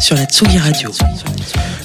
sur la Tsugi Radio.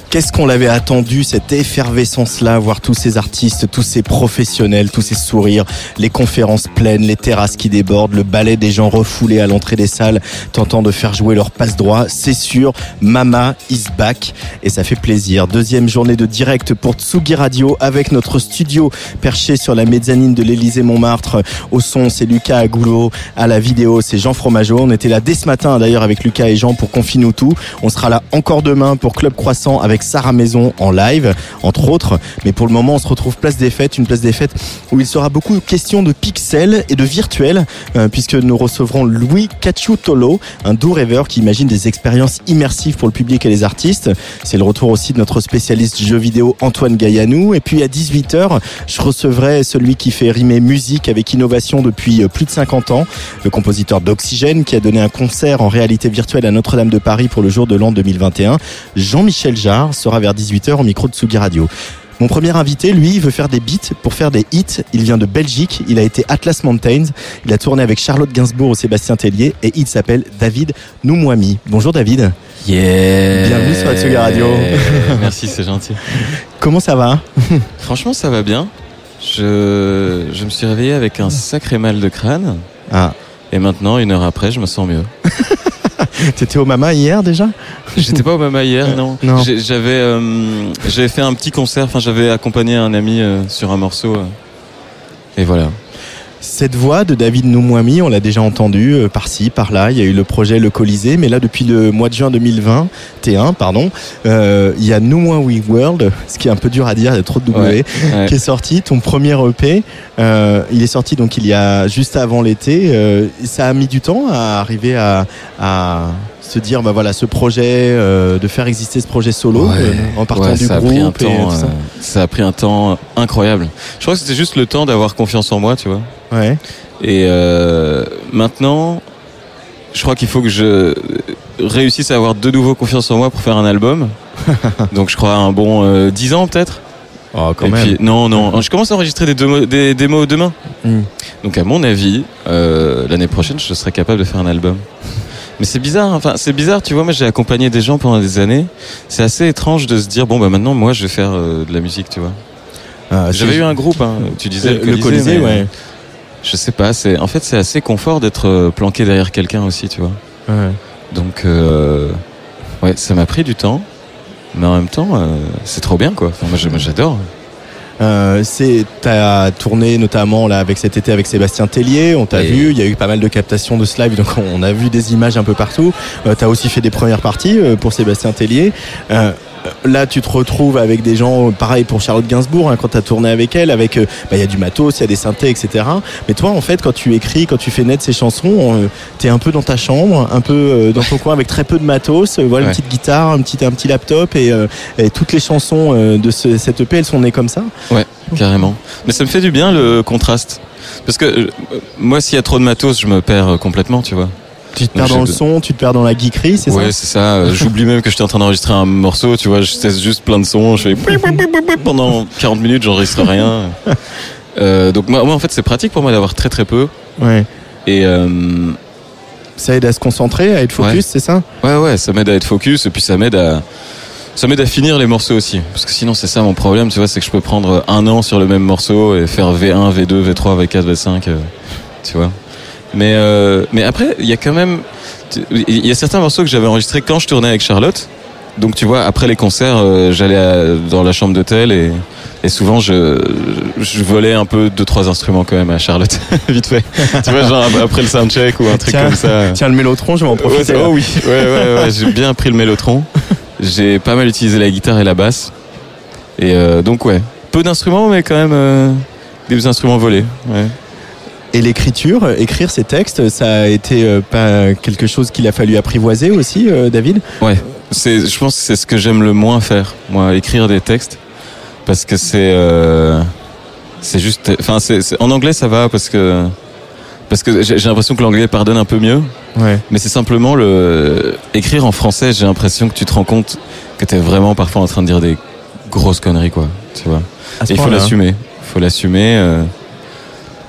Qu'est-ce qu'on l'avait attendu, cette effervescence-là, voir tous ces artistes, tous ces professionnels, tous ces sourires, les conférences pleines, les terrasses qui débordent, le ballet des gens refoulés à l'entrée des salles, tentant de faire jouer leur passe droit. C'est sûr, Mama is back et ça fait plaisir. Deuxième journée de direct pour Tsugi Radio avec notre studio perché sur la mezzanine de l'Élysée Montmartre. Au son, c'est Lucas Agoulot. À la vidéo, c'est Jean Fromageau. On était là dès ce matin d'ailleurs avec Lucas et Jean pour Confine-nous tout. On sera là encore demain pour Club Croissant avec Sarah Maison en live, entre autres. Mais pour le moment, on se retrouve place des fêtes, une place des fêtes où il sera beaucoup question de pixels et de virtuel, euh, puisque nous recevrons Louis Cacciutolo, un doux rêveur qui imagine des expériences immersives pour le public et les artistes. C'est le retour aussi de notre spécialiste jeux vidéo Antoine Gaillanou. Et puis à 18h, je recevrai celui qui fait rimer musique avec innovation depuis euh, plus de 50 ans, le compositeur d'Oxygène qui a donné un concert en réalité virtuelle à Notre-Dame de Paris pour le jour de l'an 2021. Jean-Michel Jarre sera vers 18h au micro de Tsugi Radio. Mon premier invité, lui, veut faire des beats pour faire des hits. Il vient de Belgique. Il a été Atlas Mountains. Il a tourné avec Charlotte Gainsbourg au Sébastien Tellier et il s'appelle David Noumouami. Bonjour David. Yeah. Bienvenue sur la Tsugi Radio. Merci, c'est gentil. Comment ça va? Franchement, ça va bien. Je, je me suis réveillé avec un sacré mal de crâne. Ah. Et maintenant, une heure après, je me sens mieux. T'étais au Mama hier déjà? J'étais pas au Mama hier, non. J'avais, euh, j'avais fait un petit concert. Enfin, j'avais accompagné un ami euh, sur un morceau. euh. et voilà. Cette voix de David Noumouami, on l'a déjà entendue euh, par-ci, par-là. Il y a eu le projet Le Colisée, mais là, depuis le mois de juin 2021, pardon, euh, il y a Noumouami World, ce qui est un peu dur à dire, il y a trop de W, Ouais, ouais. qui est sorti. Ton premier EP, euh, il est sorti donc il y a juste avant l'été. Euh, ça a mis du temps à arriver à, à se dire, bah voilà, ce projet, euh, de faire exister ce projet solo, Ouais. euh, en partant du ça a groupe pris un et temps, tout ça. ça a pris un temps incroyable. Je crois que c'était juste le temps d'avoir confiance en moi, tu vois. Ouais. Et euh, maintenant, je crois qu'il faut que je réussisse à avoir de nouveau confiance en moi pour faire un album. Donc je crois un bon euh, 10 ans peut-être. Oh, quand Et même. puis non, non, je commence à enregistrer des, démos- des démos demain. Mm. Donc à mon avis, euh, l'année prochaine, je serai capable de faire un album. Mais c'est bizarre, enfin c'est bizarre, tu vois, moi j'ai accompagné des gens pendant des années. C'est assez étrange de se dire, bon bah maintenant moi je vais faire euh, de la musique, tu vois. Ah, J'avais eu un groupe, hein, tu disais Euh, le Colisée, mais, ouais. Je sais pas, c'est en fait c'est assez confort d'être euh, planqué derrière quelqu'un aussi, tu vois. Ouais. Donc euh, ouais, ça m'a pris du temps, mais en même temps euh, c'est trop bien quoi. Enfin, moi j'adore. Euh, c'est t'as tourné notamment là avec cet été avec Sébastien Tellier, on t'a vu, il y a eu pas mal de captations de ce live, donc on a vu des images un peu partout. Euh, t'as aussi fait des premières parties euh, pour Sébastien Tellier. Euh, Là, tu te retrouves avec des gens, pareil pour Charlotte Gainsbourg, hein, quand tu as tourné avec elle, avec, euh, bah, il y a du matos, il y a des synthés, etc. Mais toi, en fait, quand tu écris, quand tu fais naître ces chansons, euh, t'es un peu dans ta chambre, un peu dans ton coin, avec très peu de matos. voilà, une Ouais. petite guitare, un petit, un petit laptop, et, euh, et toutes les chansons de ce, cette EP, elles sont nées comme ça. Ouais, carrément. Mais ça me fait du bien le contraste. Parce que moi, s'il y a trop de matos, je me perds complètement, tu vois. Tu te perds dans le son, tu te perds dans la geekerie, c'est Ouais, ça c'est ça. Euh, J'oublie même que j'étais en train d'enregistrer un morceau, tu vois. Je teste juste plein de sons. Je fais pendant 40 minutes, j'enregistre rien. Euh, donc moi, moi, en fait, c'est pratique pour moi d'avoir très très peu. Ouais. Et euh, Ça aide à se concentrer, à être focus, Ouais. c'est ça? Ouais, ouais, ça m'aide à être focus et puis ça m'aide à ça m'aide à finir les morceaux aussi. Parce que sinon, c'est ça mon problème, tu vois, c'est que je peux prendre un an sur le même morceau et faire V1, V2, V3, V4, V5, euh, tu vois. Mais euh, mais après, il y a quand même il y a certains morceaux que j'avais enregistrés quand je tournais avec Charlotte. Donc tu vois, après les concerts, euh, j'allais à- dans la chambre d'hôtel et, et souvent je, je volais un peu deux trois instruments quand même à Charlotte, vite fait. tu vois, genre après le soundcheck ou un truc Tiens. comme ça. Tiens, le mélotron, je vais en profiter. Ouais, oh oui, ouais, ouais, ouais, j'ai bien appris le mélotron. J'ai pas mal utilisé la guitare et la basse. Et euh, donc ouais, peu d'instruments mais quand même euh, des instruments volés. Ouais. Et l'écriture, écrire ces textes, ça a été euh, pas quelque chose qu'il a fallu apprivoiser aussi, euh, David? Ouais, c'est, je pense que c'est ce que j'aime le moins faire, moi, écrire des textes, parce que c'est, euh, c'est juste, enfin, c'est, c'est- en anglais ça va parce que, parce que j'ai, l'impression que l'anglais pardonne un peu mieux, Ouais. mais c'est simplement le écrire en français. J'ai l'impression que tu te rends compte que t'es vraiment parfois en train de dire des grosses conneries, quoi. Tu vois. Et il faut point-là. l'assumer. Il faut l'assumer. euh.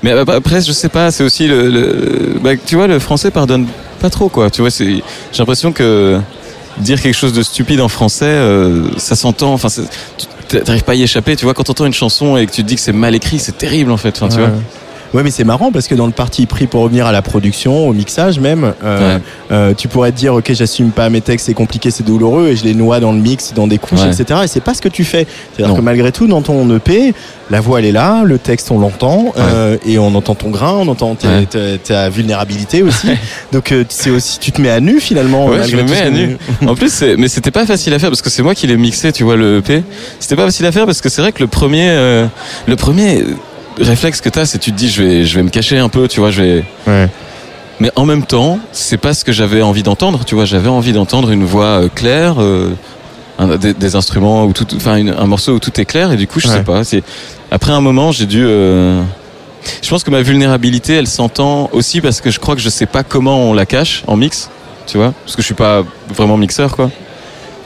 Mais ap- après, je sais pas, c'est aussi le, le- bah, tu vois, le français pardonne pas trop, quoi. Tu vois, c'est, j'ai l'impression que dire quelque chose de stupide en français, euh, ça s'entend. Enfin, t'arrives pas à y échapper. Tu vois, quand t'entends une chanson et que tu te dis que c'est mal écrit, c'est terrible, en fait. Enfin, tu vois. Ouais, mais c'est marrant parce que dans le parti pris pour revenir à la production, au mixage même, euh, Ouais. euh, tu pourrais te dire ok, j'assume pas mes textes, c'est compliqué, c'est douloureux, et je les noie dans le mix, dans des couches, Ouais. etc. Et c'est pas ce que tu fais. C'est-à-dire que malgré tout, dans ton EP, la voix elle est là, le texte on l'entend, euh, et on entend ton grain, on entend ta, vulnérabilité aussi. Donc euh, c'est aussi, tu te mets à nu finalement. Ouais, je me mets à nu. En plus, mais c'était pas facile à faire parce que c'est moi qui l'ai mixé, tu vois, le EP. C'était pas facile à faire parce que c'est vrai que le premier, euh, le premier réflexe que t'as, c'est tu te dis, je vais, je vais me cacher un peu, tu vois, je vais. Ouais. Mais en même temps, c'est pas ce que j'avais envie d'entendre, tu vois. J'avais envie d'entendre une voix euh, claire, euh, un- des, des instruments où tout, enfin, un morceau où tout est clair. Et du coup, je Ouais. sais pas. C'est après un moment, j'ai dû. euh, Je pense que ma vulnérabilité, elle s'entend aussi parce que je crois que je sais pas comment on la cache en mix, tu vois, parce que je suis pas vraiment mixeur, quoi.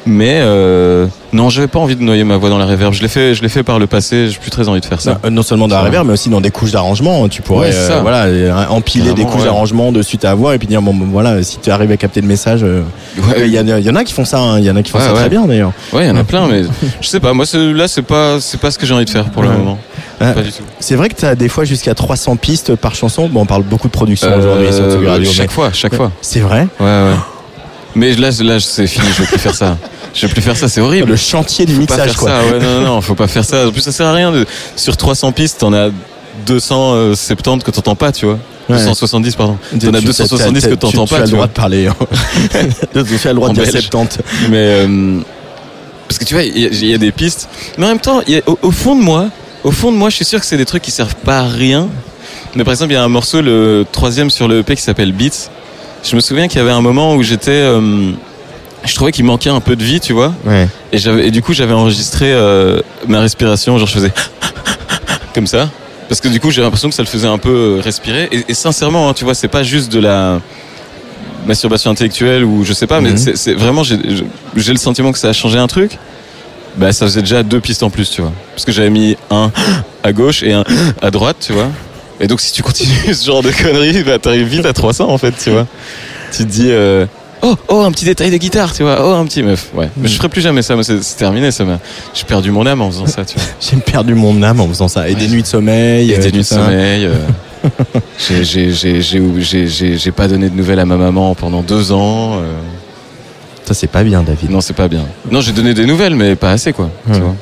Mais euh, non, j'avais pas envie de noyer ma voix dans la reverb. Je l'ai fait, je l'ai fait par le passé. J'ai plus très envie de faire ça. Non, euh, non seulement dans la reverb, mais aussi dans des couches d'arrangement. Tu pourrais Ouais, euh, voilà, euh, empiler des couches ouais. d'arrangement dessus ta voix et puis dire bon, voilà, si tu arrives à capter le message. euh, Ouais, Il y, en a- il y en a qui font ça, hein. il y en a qui font Ouais, ça très ouais. bien d'ailleurs. Ouais, il y en a plein, mais je sais pas. Moi, là, c'est pas, c'est pas ce que j'ai envie de faire pour le Ouais. moment. Ouais. Pas du tout. C'est vrai que tu as des fois jusqu'à 300 pistes par chanson. Bon, on parle beaucoup de production aujourd'hui Euh, chaque mais- fois, chaque fois. C'est vrai? Ouais, ouais. Mais là, là, c'est fini. Je vais plus faire ça. Je vais plus faire ça. C'est horrible. Le chantier du Faut pas mixage, faire quoi. ça. Ouais, non, non, non, faut pas faire ça. En plus, ça sert à rien. De... Sur 300 pistes, t'en as 270 que t'entends pas, tu vois. Ouais. 270, pardon. T'en as Tu- 270 t'as- que tu- t'entends tu as pas, le droit de parler. hein. tu as le droit de dire belge. 70. Mais euh, parce que tu vois, il y, a- il y a des pistes, mais en même temps, il y a- au, au fond de moi, au fond de moi, je suis sûr que c'est des trucs qui servent pas à rien. Mais par exemple, il y a un morceau, le troisième sur le EP qui s'appelle Beats. Je me souviens qu'il y avait un moment où j'étais, euh, je trouvais qu'il manquait un peu de vie, tu vois. Ouais. Et j'avais, et du coup, j'avais enregistré euh, ma respiration, genre je faisais comme ça, parce que du coup, j'ai l'impression que ça le faisait un peu euh, respirer. Et, et sincèrement, hein, tu vois, c'est pas juste de la masturbation intellectuelle ou je sais pas, Mhm. mais c'est, c'est vraiment, j'ai le sentiment que ça a changé un truc. Bah, ça faisait déjà deux pistes en plus, tu vois, parce que j'avais mis un à gauche et un à droite, tu vois. Et donc, si tu continues ce genre de conneries, bah, t'arrives vite à 300 en fait, tu vois. Tu te dis. euh, Oh, oh, un petit détail de guitare, tu vois. Oh, un petit meuf. Ouais. Mais je ferai plus jamais ça. Moi, c'est terminé. Ça m'a. J'ai perdu mon âme en faisant ça, tu vois. J'ai perdu mon âme en faisant ça. Et des nuits de sommeil. A euh, des nuits de ça. sommeil. euh, j'ai- j'ai- j'ai- j'ai j'ai- j'ai- j'ai pas donné de nouvelles à ma maman pendant deux ans. euh, Ça, c'est pas bien, David. non, c'est pas bien. Non, j'ai donné des nouvelles, mais pas assez, quoi. Ouais. Tu vois.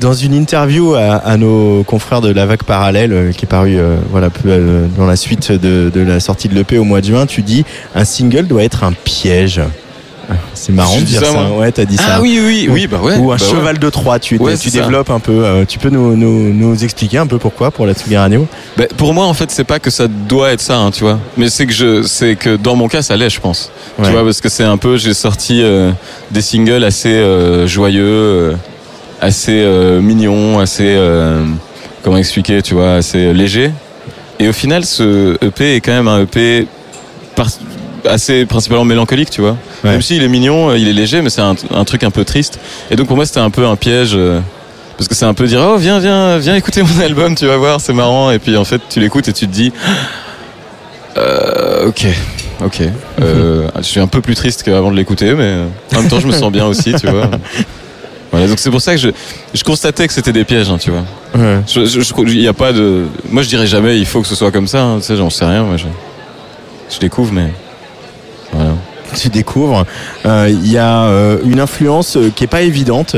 Dans une interview à, à nos confrères de La Vague Parallèle, euh, qui est paru euh, voilà, peu, euh, dans la suite de, de la sortie de l'EP au mois de juin, tu dis un single doit être un piège. Ah, C'est marrant de dire ça, ça. Ouais, t'as dit ça. Ah oui, oui, oui, bah ouais. Ou un bah ouais. cheval de Troie, tu, Ouais, tu c'est ça. développes un peu. euh, tu peux nous, nous, nous expliquer un peu pourquoi pour la Tsugi Radio? Bah, pour moi, en fait, c'est pas que ça doit être ça, hein, tu vois. Mais c'est que je, c'est que dans mon cas, ça l'est, je pense. Ouais. Tu vois, parce que c'est un peu, j'ai sorti euh, des singles assez euh, joyeux, assez euh, mignons, assez, euh, comment expliquer, tu vois, assez léger. Et au final, ce EP est quand même un EP par- assez principalement mélancolique, tu vois. Ouais. Même s'il est mignon, euh, il est léger, mais c'est un, un truc un peu triste. Et donc pour moi, c'était un peu un piège. euh, parce que c'est un peu dire oh viens viens viens écouter mon album tu vas voir c'est marrant et puis en fait tu l'écoutes et tu te dis euh, ok ok euh, je suis un peu plus triste qu'avant de l'écouter mais euh, en même temps je me sens bien aussi tu vois voilà donc c'est pour ça que je, je constatais que c'était des pièges hein, tu vois Ouais. je, je, je- il y a pas de moi je dirais jamais il faut que ce soit comme ça hein, tu sais j'en sais rien moi je, je découvre mais tu découvres. Euh, Il y a euh, une influence euh, qui est pas évidente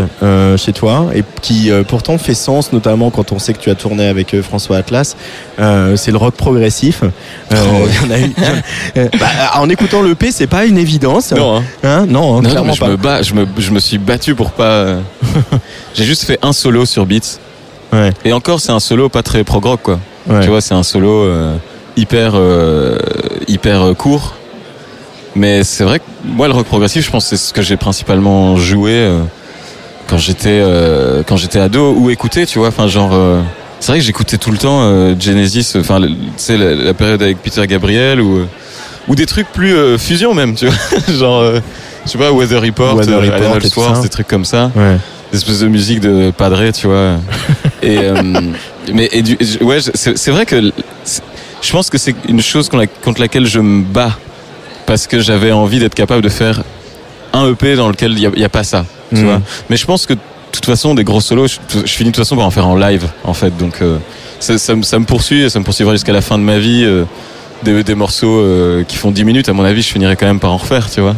chez toi et qui pourtant fait sens, notamment quand on sait que tu as tourné avec François Atlas. C'est le rock progressif. Oh. y en a une- bah, en écoutant le P, c'est pas une évidence. non hein. Hein? Non, Non, non, clairement mais je pas. me bats, je me, je me suis battu pour pas. J'ai juste fait un solo sur Beats Ouais. Et encore, c'est un solo pas très prog rock, quoi. Ouais. Tu vois, c'est un solo euh, hyper, euh, hyper court. Mais c'est vrai que moi, le rock progressif, je pense que c'est ce que j'ai principalement joué euh, quand j'étais euh, quand j'étais ado ou écouté, tu vois. Enfin, genre, euh, c'est vrai que j'écoutais tout le temps Genesis, enfin, tu sais, la, la période avec Peter Gabriel ou ou des trucs plus euh, fusion même, tu vois. genre, euh, je sais pas, Weather Report, Weather euh, Report des trucs comme ça Ouais. des espèces de musique de padré, tu vois. et mais et du, ouais, c'est vrai que je pense que c'est une chose contre laquelle je me bats parce que j'avais envie d'être capable de faire un EP dans lequel il y a, pas ça, tu vois. Mais je pense que de toute façon des gros solos, je, je finis de toute façon par en faire en live en fait. Donc euh, ça, ça, me- ça me poursuit et ça me poursuivra jusqu'à la fin de ma vie. euh, des, des morceaux euh, qui font 10 minutes, à mon avis, je finirai quand même par en refaire, tu vois.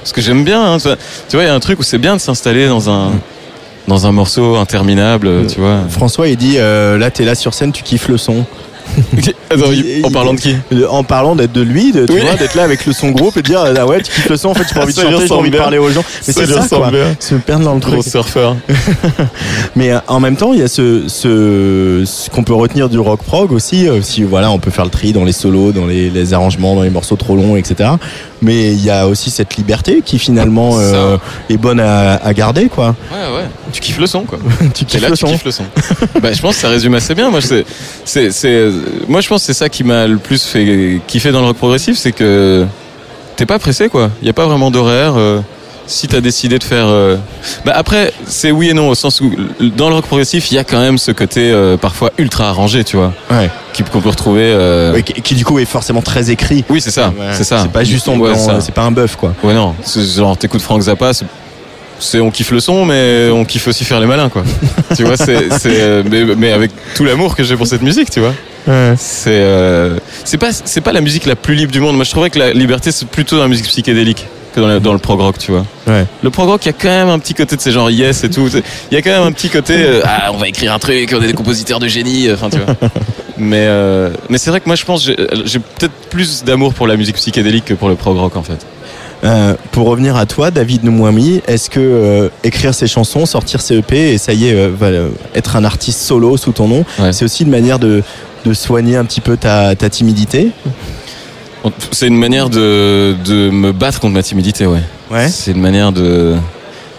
Parce que j'aime bien, hein, tu vois, il y a un truc où c'est bien de s'installer dans un dans un morceau interminable, euh, tu vois. François, il dit euh, là, t'es là sur scène, tu kiffes le son. Attends, Il- en parlant de qui En parlant d'être de lui, de, tu Oui. vois, d'être là avec le son groupe et de dire ah ouais, tu kiffes le son, en fait, j'ai pas envie de chanter, j'ai envie de parler aux gens. Mais c'est ça, quoi. Se perdre dans le truc. Gros surfeur. Mais euh, en même temps, il y a ce, ce, ce qu'on peut retenir du rock prog aussi. euh, Si voilà, on peut faire le tri dans les solos, dans les, les arrangements, dans les morceaux trop longs, etc. Mais il y a aussi cette liberté qui finalement euh, est bonne à, à garder, quoi. Ouais, ouais. Tu kiffes le son, quoi. tu Et kiffes là, le tu son. kiffes le son. bah, je pense que ça résume assez bien. Moi, c'est, c'est, moi, je pense que c'est ça qui m'a le plus fait kiffer dans le rock progressif, c'est que t'es pas pressé, quoi. Il y a pas vraiment d'horaire. euh, si t'as décidé de faire, euh, bah après, c'est oui et non au sens où dans le rock progressif, il y a quand même ce côté euh, parfois ultra arrangé, tu vois, Ouais. qui- qu'on peut retrouver. euh, Ouais, qui, qui, du coup est forcément très écrit. Oui, c'est ça, Ouais. c'est ça. C'est pas juste ça. c'est pas un bœuf, quoi. Ouais non, genre t'écoutes Frank Zappa, c'est- on kiffe le son, mais on kiffe aussi faire les malins quoi. tu vois, c'est mais avec tout l'amour que j'ai pour cette musique, tu vois. C'est euh, c'est pas c'est pas la musique la plus libre du monde. Moi, je trouvais que la liberté c'est plutôt dans la musique psychédélique que dans, la- dans le prog rock, tu vois. Ouais. Le prog rock, il y a quand même un petit côté de ces genres yes et tout. Il y a quand même un petit côté euh, ah on va écrire un truc, on est des compositeurs de génie, enfin tu vois. Mais euh, mais c'est vrai que moi je pense j'ai peut-être plus d'amour pour la musique psychédélique que pour le prog rock en fait. Euh, pour revenir à toi, David Noumouami, est-ce que euh, écrire ses chansons, sortir ses EP et ça y est, euh, va, euh, être un artiste solo sous ton nom, Ouais. c'est aussi une manière de, de soigner un petit peu ta, ta timidité C'est une manière de, de me battre contre ma timidité, ouais. Ouais. C'est une manière de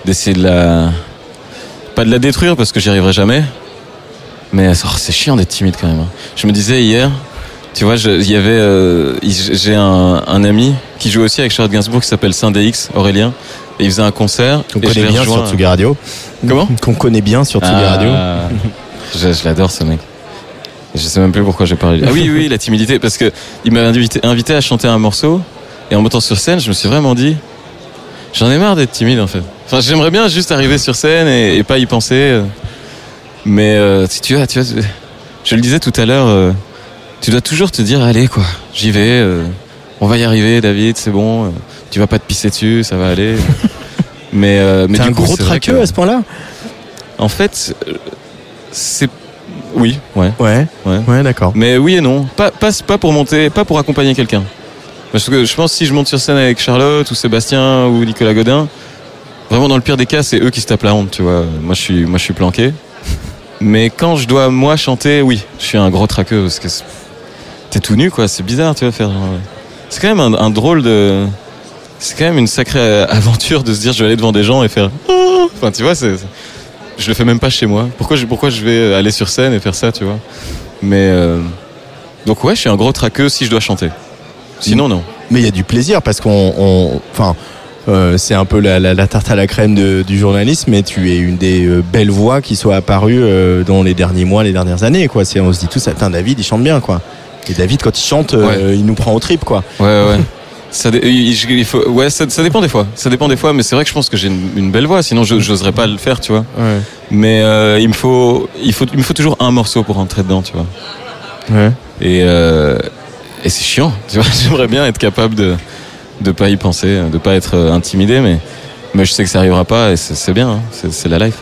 d'essayer de la pas de la détruire parce que j'y arriverai jamais. Mais oh, c'est chiant d'être timide quand même. hein. Je me disais hier, tu vois, il y avait, euh, j'ai un, un ami qui joue aussi avec Charlotte Gainsbourg qui s'appelle Saint-DX, Aurélien, et il faisait un concert. Qu'on connaît bien sur Tsugi Radio. Comment? Qu'on connaît bien sur Tsugi Ah, Radio. Je, je l'adore ce mec. Je sais même plus pourquoi j'ai parlé. Ah oui, oui, la timidité, parce que il m'avait invité, invité à chanter un morceau, et en montant sur scène, je me suis vraiment dit, j'en ai marre d'être timide en fait. Enfin, j'aimerais bien juste arriver sur scène et, et pas y penser. euh. Mais euh, si tu vois, tu vois, je le disais tout à l'heure, euh, tu dois toujours te dire, allez quoi, j'y vais, euh, on va y arriver, David, c'est bon, euh, tu vas pas te pisser dessus, ça va aller. mais euh, mais T'es un coup, gros traqueux que- à ce point-là? En fait, c'est oui, ouais. Ouais, Ouais. ouais, d'accord. Mais oui et non. Pas, pas, pas pour monter, pas pour accompagner quelqu'un. Parce que je pense que si je monte sur scène avec Charlotte ou Sébastien ou Nicolas Godin, vraiment dans le pire des cas, c'est eux qui se tapent la honte, tu vois. Moi, je suis, moi, je suis planqué. Mais quand je dois, moi, chanter, oui, je suis un gros traqueux parce que t'es tout nu, quoi. C'est bizarre, tu vois, faire. euh, C'est quand même un, un drôle de. C'est quand même une sacrée euh, aventure de se dire je vais aller devant des gens et faire. Oh Enfin, tu vois, c'est. Je le fais même pas chez moi. Pourquoi je, pourquoi je vais aller sur scène et faire ça, tu vois? Mais. euh, Donc, ouais, je suis un gros traqueux si je dois chanter. Sinon, non. Mais il y a du plaisir parce qu'on, on- enfin, euh, c'est un peu la, la- la tarte à la crème de- du journalisme, mais tu es une des euh, belles voix qui soit apparue euh, dans les derniers mois, les dernières années, quoi. C'est, on se dit putain, David, il chante bien, quoi. Et David, quand il chante, euh, il nous prend au trip, quoi. Ouais, ouais. Ça, il- faut, ouais, ça, ça dépend des fois. Ça dépend des fois, mais c'est vrai que je pense que j'ai une, une belle voix, sinon je j'oserais pas le faire, tu vois. Ouais. Mais euh, il me faut, il faut, il me faut toujours un morceau pour rentrer dedans, tu vois. Ouais. Et, euh, et c'est chiant, tu vois. J'aimerais bien être capable de de pas y penser, de pas être euh, intimidé, mais mais je sais que ça arrivera pas et c'est bien, hein. c'est la life.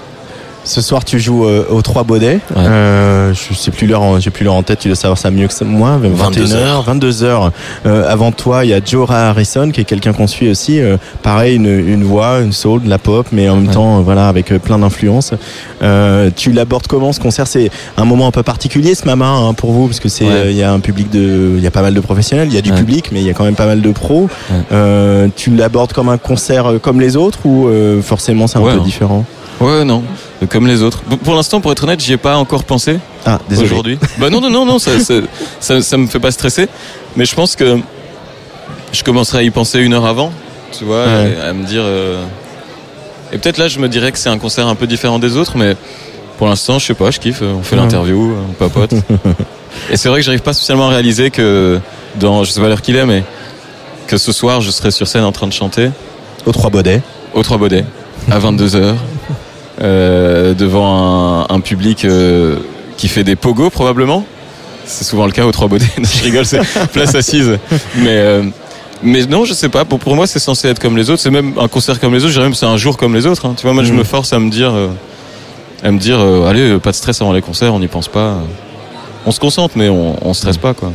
Ce soir, tu joues euh, aux Trois Baudets. Ouais. Euh, je sais plus l'heure, en- j'ai plus l'heure en tête. Tu dois savoir ça mieux que moi. 21h, 22h. Euh, avant toi, il y a Joe Harrison, qui est quelqu'un qu'on suit aussi. Euh, pareil, une, une voix, une soul, de la pop, mais en même temps, euh, voilà, avec euh, plein d'influences. Euh, tu l'abordes comment ce concert? C'est un moment un peu particulier, ce Mama, hein, pour vous, parce que c'est, Ouais. il y a un public de, il y a pas mal de professionnels, il y a du public, mais il y a quand même pas mal de pros. Euh, tu l'abordes comme un concert comme les autres ou euh, forcément c'est un peu différent? Ouais, non. Comme les autres. Pour- l'instant, pour être honnête, j'y ai pas encore pensé. Ah, désolé. aujourd'hui. Bah non, non, non, non, ça, ça, ça, ça me fait pas stresser. Mais je pense que je commencerai à y penser une heure avant, tu vois, Ouais. à me dire. euh, Et peut-être là, je me dirais que c'est un concert un peu différent des autres, mais pour l'instant, je sais pas, je kiffe. On fait Ouais. l'interview, on papote. et c'est vrai que j'arrive pas spécialement à réaliser que dans, je sais pas l'heure qu'il est, mais que ce soir, je serai sur scène en train de chanter Aux Trois Baudets. au Trois Baudets à 22h euh, devant un, un public euh, qui fait des pogos probablement. C'est souvent le cas aux Trois Baudets. Je rigole, c'est place assise. Mais euh, mais non, je sais pas. Pour, pour moi, c'est censé être comme les autres. C'est même un concert comme les autres. Je dirais même que c'est un jour comme les autres. hein. Tu vois, moi, je Mhm. me force à me dire, euh, à me dire, euh, allez, pas de stress avant les concerts. On n'y pense pas. On se concentre, mais on, on stresse pas, quoi.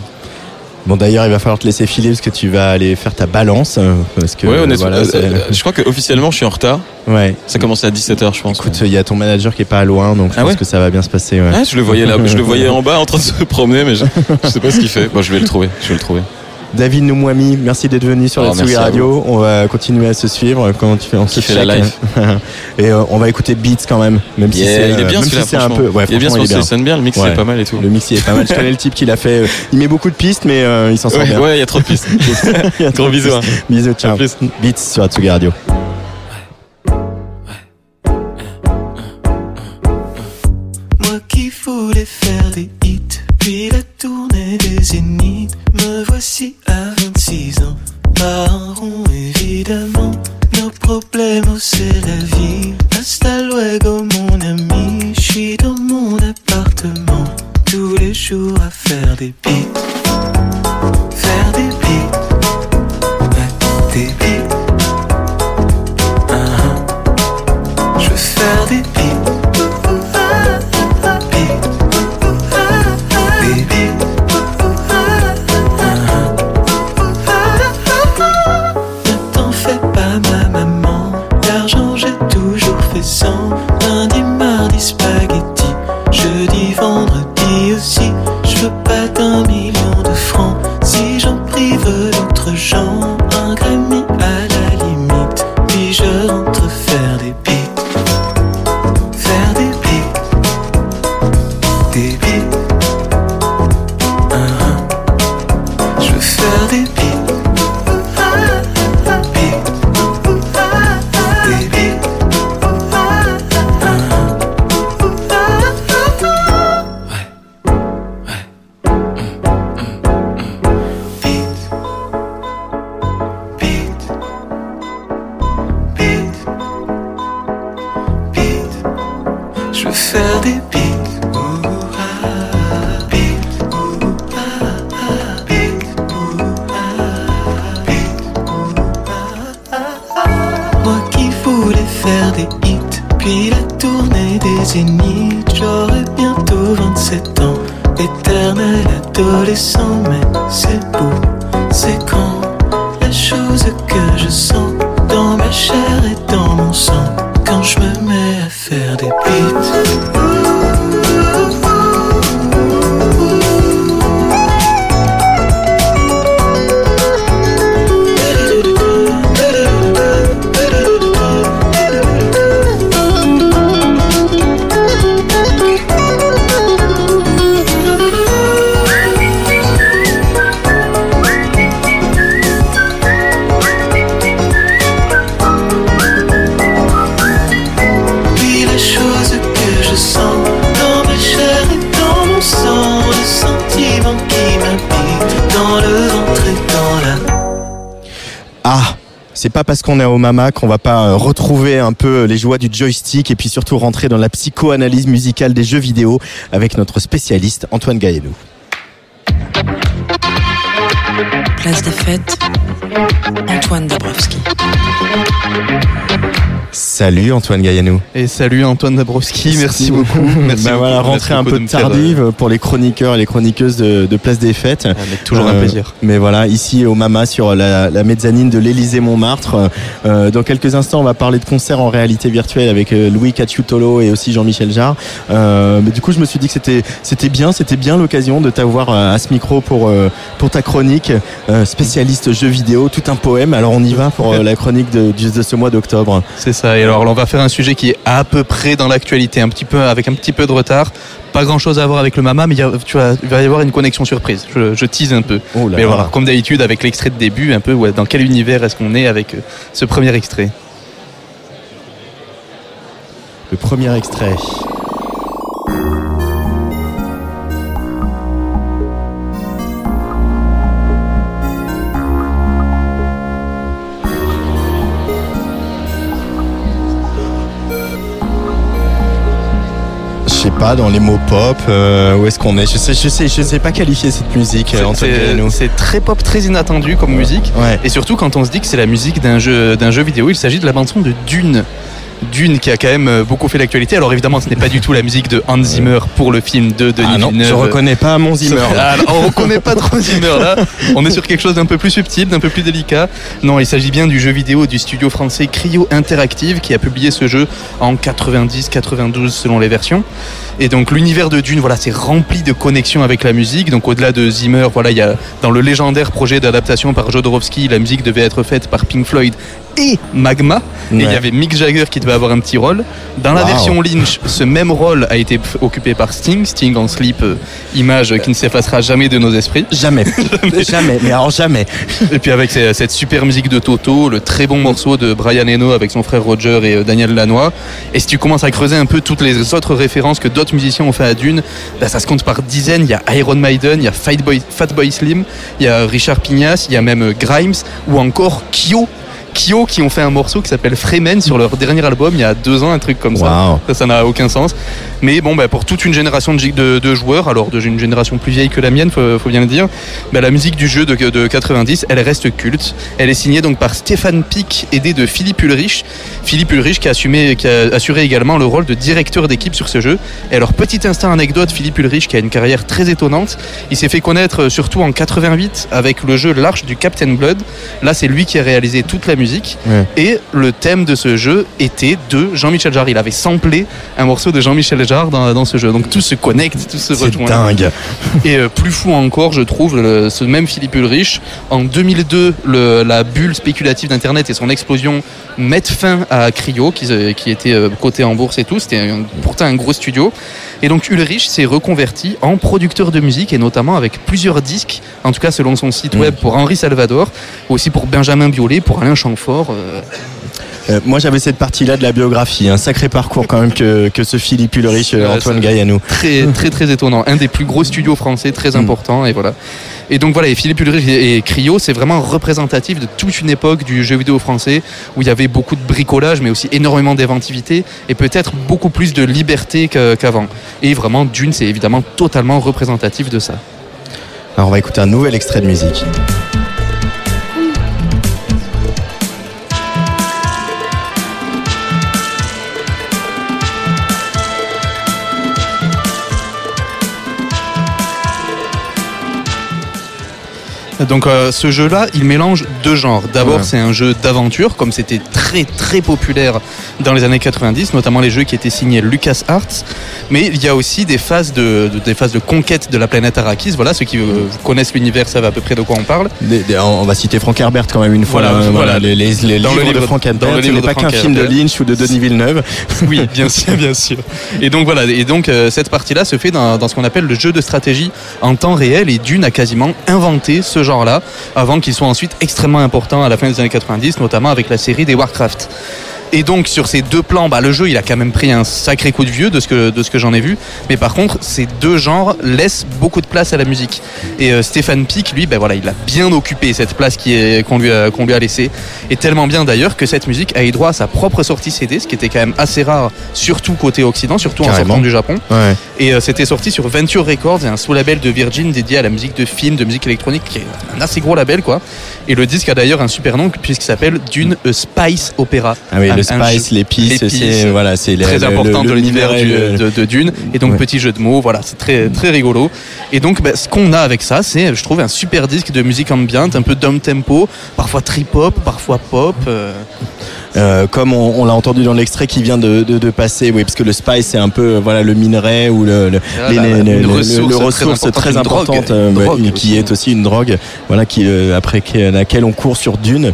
Bon d'ailleurs il va falloir te laisser filer parce que tu vas aller faire ta balance euh, parce que ouais, honnêtement, voilà, euh, euh, je crois que officiellement, je suis en retard. ouais. Ça commence à 17h, je pense. Écoute, il y a ton manager qui est pas loin donc je Ah pense ouais que ça va bien se passer. Ouais. Ah, je le voyais là, je le voyais en bas en train de se promener, mais je, je sais pas ce qu'il fait. Bon, je vais le trouver, je vais le trouver. David Noumouami, merci d'être venu sur Oh, la Tsugi Radio. On va continuer à se suivre quand tu fais on se Kiffer la live. Et euh, on va écouter Beats quand même, même si c'est il est bien même si celui-là, c'est un franchement. peu. Ouais, il est bien, il, sonne bien, le mix Ouais. est pas mal et tout. Le mix il est pas mal. Je connais le type qui l'a fait. euh, il met beaucoup de pistes, mais euh, il s'en sort Ouais, bien. ouais, il y a trop de pistes. Il y a Gros de bisous, pistes. hein. Bisous, ciao. Plus. Beats sur la Tsugi Radio. Moi qui voulais faire des hits, puis la tournée des zéniths. Me voici à 26 ans, pas rond évidemment. Nos problèmes, c'est la vie. Hasta luego, mon ami. Je suis dans mon appartement, tous les jours à faire des beats. Faire des beats, ouais, des beats. Ah, ah. Je veux faire des beats. Qu'on est au Mama qu'on va pas euh, retrouver un peu les joies du joystick et puis surtout rentrer dans la psychoanalyse musicale des jeux vidéo avec notre spécialiste Antoine Gaillenou. Place des fêtes, Antoine Dabrowski. Salut Antoine Gaillanou. Et salut Antoine Dabrowski, merci beaucoup. Merci bah beaucoup. voilà, Merci rentrée un beaucoup peu de tardive pour les chroniqueurs et les chroniqueuses de, de Place des Fêtes. euh, mais toujours un Euh, plaisir. Mais voilà, ici au Mama sur la, la mezzanine de l'Élysée Montmartre. Euh, dans quelques instants, on va parler de concerts en réalité virtuelle avec euh, Louis Cacciutolo et aussi Jean-Michel Jarre. Euh, mais du coup, je me suis dit que c'était c'était bien, c'était bien l'occasion de t'avoir euh, à ce micro pour euh, pour ta chronique euh, spécialiste jeux vidéo, tout un poème. Alors on y va pour euh, la chronique de, de ce mois d'octobre. C'est ça. Et alors, on va faire un sujet qui est à peu près dans l'actualité, un petit peu avec un petit peu de retard. Pas grand chose à voir avec le Mama, mais il, y a- tu vas- il va y avoir une connexion surprise. Je, je tease un peu. Oh là mais là. voilà, comme d'habitude, avec l'extrait de début, un peu, ouais, dans quel univers est-ce qu'on est avec euh, ce premier extrait? Le premier extrait. Pas, dans les mots pop, euh, où est-ce qu'on est? Je sais, je sais, je sais pas qualifier cette musique, C'est- très pop, très inattendu comme musique. Ouais. Et surtout quand on se dit que c'est la musique d'un jeu, d'un jeu vidéo, il s'agit de la bande-son de Dune. Dune qui a quand même euh, beaucoup fait l'actualité. Alors évidemment, ce n'est pas du tout la musique de Hans Zimmer pour le film de Denis Ah non, Villeneuve. je reconnais pas mon Zimmer. là. Ah, on reconnaît pas trop Zimmer là. On est sur quelque chose d'un peu plus subtil, d'un peu plus délicat. Non, il s'agit bien du jeu vidéo du studio français Cryo Interactive qui a publié ce jeu en 90-92 selon les versions. Et donc l'univers de Dune, voilà, c'est rempli de connexions avec la musique. Donc au-delà de Zimmer, voilà, il y a dans le légendaire projet d'adaptation par Jodorowsky, la musique devait être faite par Pink Floyd et Magma. Et il y avait Mick Jagger qui devait avoir un petit rôle. Dans la Wow. version Lynch, ce même rôle a été occupé par Sting. Sting en slip, euh, image qui ne s'effacera jamais de nos esprits. Jamais. jamais, mais alors jamais. Et puis avec cette super musique de Toto, le très bon morceau de Brian Eno avec son frère Roger et euh, Daniel Lanois. Et si tu commences à creuser un peu toutes les autres références que d'autres musiciens ont fait à Dune, bah, ça se compte par dizaines. Il y a Iron Maiden, il y a Fatboy Fatboy Slim, il y a Richard Pignas, il y a même euh, Grimes ou encore Kyo. Kyo qui ont fait un morceau qui s'appelle Fremen sur leur dernier album il y a deux ans, un truc comme ça. Ça n'a aucun sens. Mais bon, bah, pour toute une génération de, de- de joueurs, alors de- une génération plus vieille que la mienne, faut, faut bien le dire, bah, la musique du jeu de, de 90, elle reste culte. Elle est signée donc par Stéphane Pic, aidé de Philippe Ulrich. Philippe Ulrich qui a, assumé, qui a assuré également le rôle de directeur d'équipe sur ce jeu. Et alors, petit instant anecdote, Philippe Ulrich qui a une carrière très étonnante, il s'est fait connaître surtout en 88 avec le jeu L'Arche du Captain Blood. Là, c'est lui qui a réalisé toute la musique. Ouais. Et le thème de ce jeu était de Jean-Michel Jarre. Il avait samplé un morceau de Jean-Michel Dans, dans ce jeu. Donc tout se connecte, tout se C'est rejoint. dingue. Et euh, plus fou encore, je trouve, le- ce même Philippe Ulrich, en 2002, le- la bulle spéculative d'Internet et son explosion mettent fin à Cryo, qui, euh, qui était euh, coté en bourse et tout. C'était pourtant un gros studio. Et donc Ulrich s'est reconverti en producteur de musique et notamment avec plusieurs disques, en tout cas selon son site web pour Henri Salvador, aussi pour Benjamin Biolay, pour Alain Chamfort. euh, Euh, moi, j'avais cette partie-là de la biographie. Un sacré parcours quand même que, que ce Philippe Ulrich, euh, Antoine Gaillanou. très très très étonnant. Un des plus gros studios français, très Mm. important et voilà. Et donc voilà, et Philippe Ulrich et et Cryo, c'est vraiment représentatif de toute une époque du jeu vidéo français où il y avait beaucoup de bricolage, mais aussi énormément d'inventivité et peut-être beaucoup plus de liberté qu'avant. Et vraiment, Dune, c'est évidemment totalement représentatif de ça. Alors, on va écouter un nouvel extrait de musique. Donc euh, ce jeu-là, il mélange deux genres. D'abord, Ouais. c'est un jeu d'aventure, comme c'était très très populaire dans les années 90, notamment les jeux qui étaient signés LucasArts. Mais il y a aussi des phases de, de- des phases de conquête de la planète Arrakis. Voilà, ceux qui euh, connaissent l'univers savent à peu près de quoi on parle. Des- des- on va citer Frank Herbert quand même une fois. Voilà, euh, voilà. les, les- les Dans le livres de livre- Frank dans Herbert. le Ce livre n'est de pas qu'un Frank film de. Lynch ou de Denis Villeneuve. Oui, bien sûr, bien sûr. Et donc voilà, et donc euh, cette partie-là se fait dans, dans ce qu'on appelle le jeu de stratégie en temps réel. Et Dune a quasiment inventé ce genre-là avant qu'il soit ensuite extrêmement important à la fin des années 90, notamment avec la série des Warcraft. Et donc sur ces deux plans, bah, le jeu il a quand même pris un sacré coup de vieux de ce que, de ce que j'en ai vu. Mais par contre, ces deux genres laissent beaucoup de place à la musique. Et euh, Stéphane Pic, lui, bah, voilà, il a bien occupé cette place qui est- qu'on lui, a- lui a laissée. Et tellement bien d'ailleurs que cette musique a eu droit à sa propre sortie CD, ce qui était quand même assez rare, surtout côté Occident, surtout en sortant du Japon. Ouais. Et euh, c'était sorti sur Venture Records, un sous-label de Virgin dédié à la musique de film, de musique électronique, qui est un assez gros label quoi. Et le disque a d'ailleurs un super nom puisqu'il s'appelle Dune A Spice Opera. Ah oui, un- le spice, l'épice, c'est voilà, c'est très le- important le- de l'univers de, de Dune. Et donc, Ouais. petit jeu de mots, voilà, c'est très, très rigolo. Et donc, bah, ce qu'on a avec ça, c'est, je trouve, un super disque de musique ambiante, un peu down tempo, parfois trip-hop, parfois pop. euh, Euh, comme on, on l'a entendu dans l'extrait qui vient de, de, de passer, oui, parce que le spice c'est un peu euh, voilà le minerai ou le, le, les- les- le- ressource le très ressource importante, très importante, euh, drogue qui est aussi une drogue, voilà, qui euh, après que- laquelle on court sur Dune.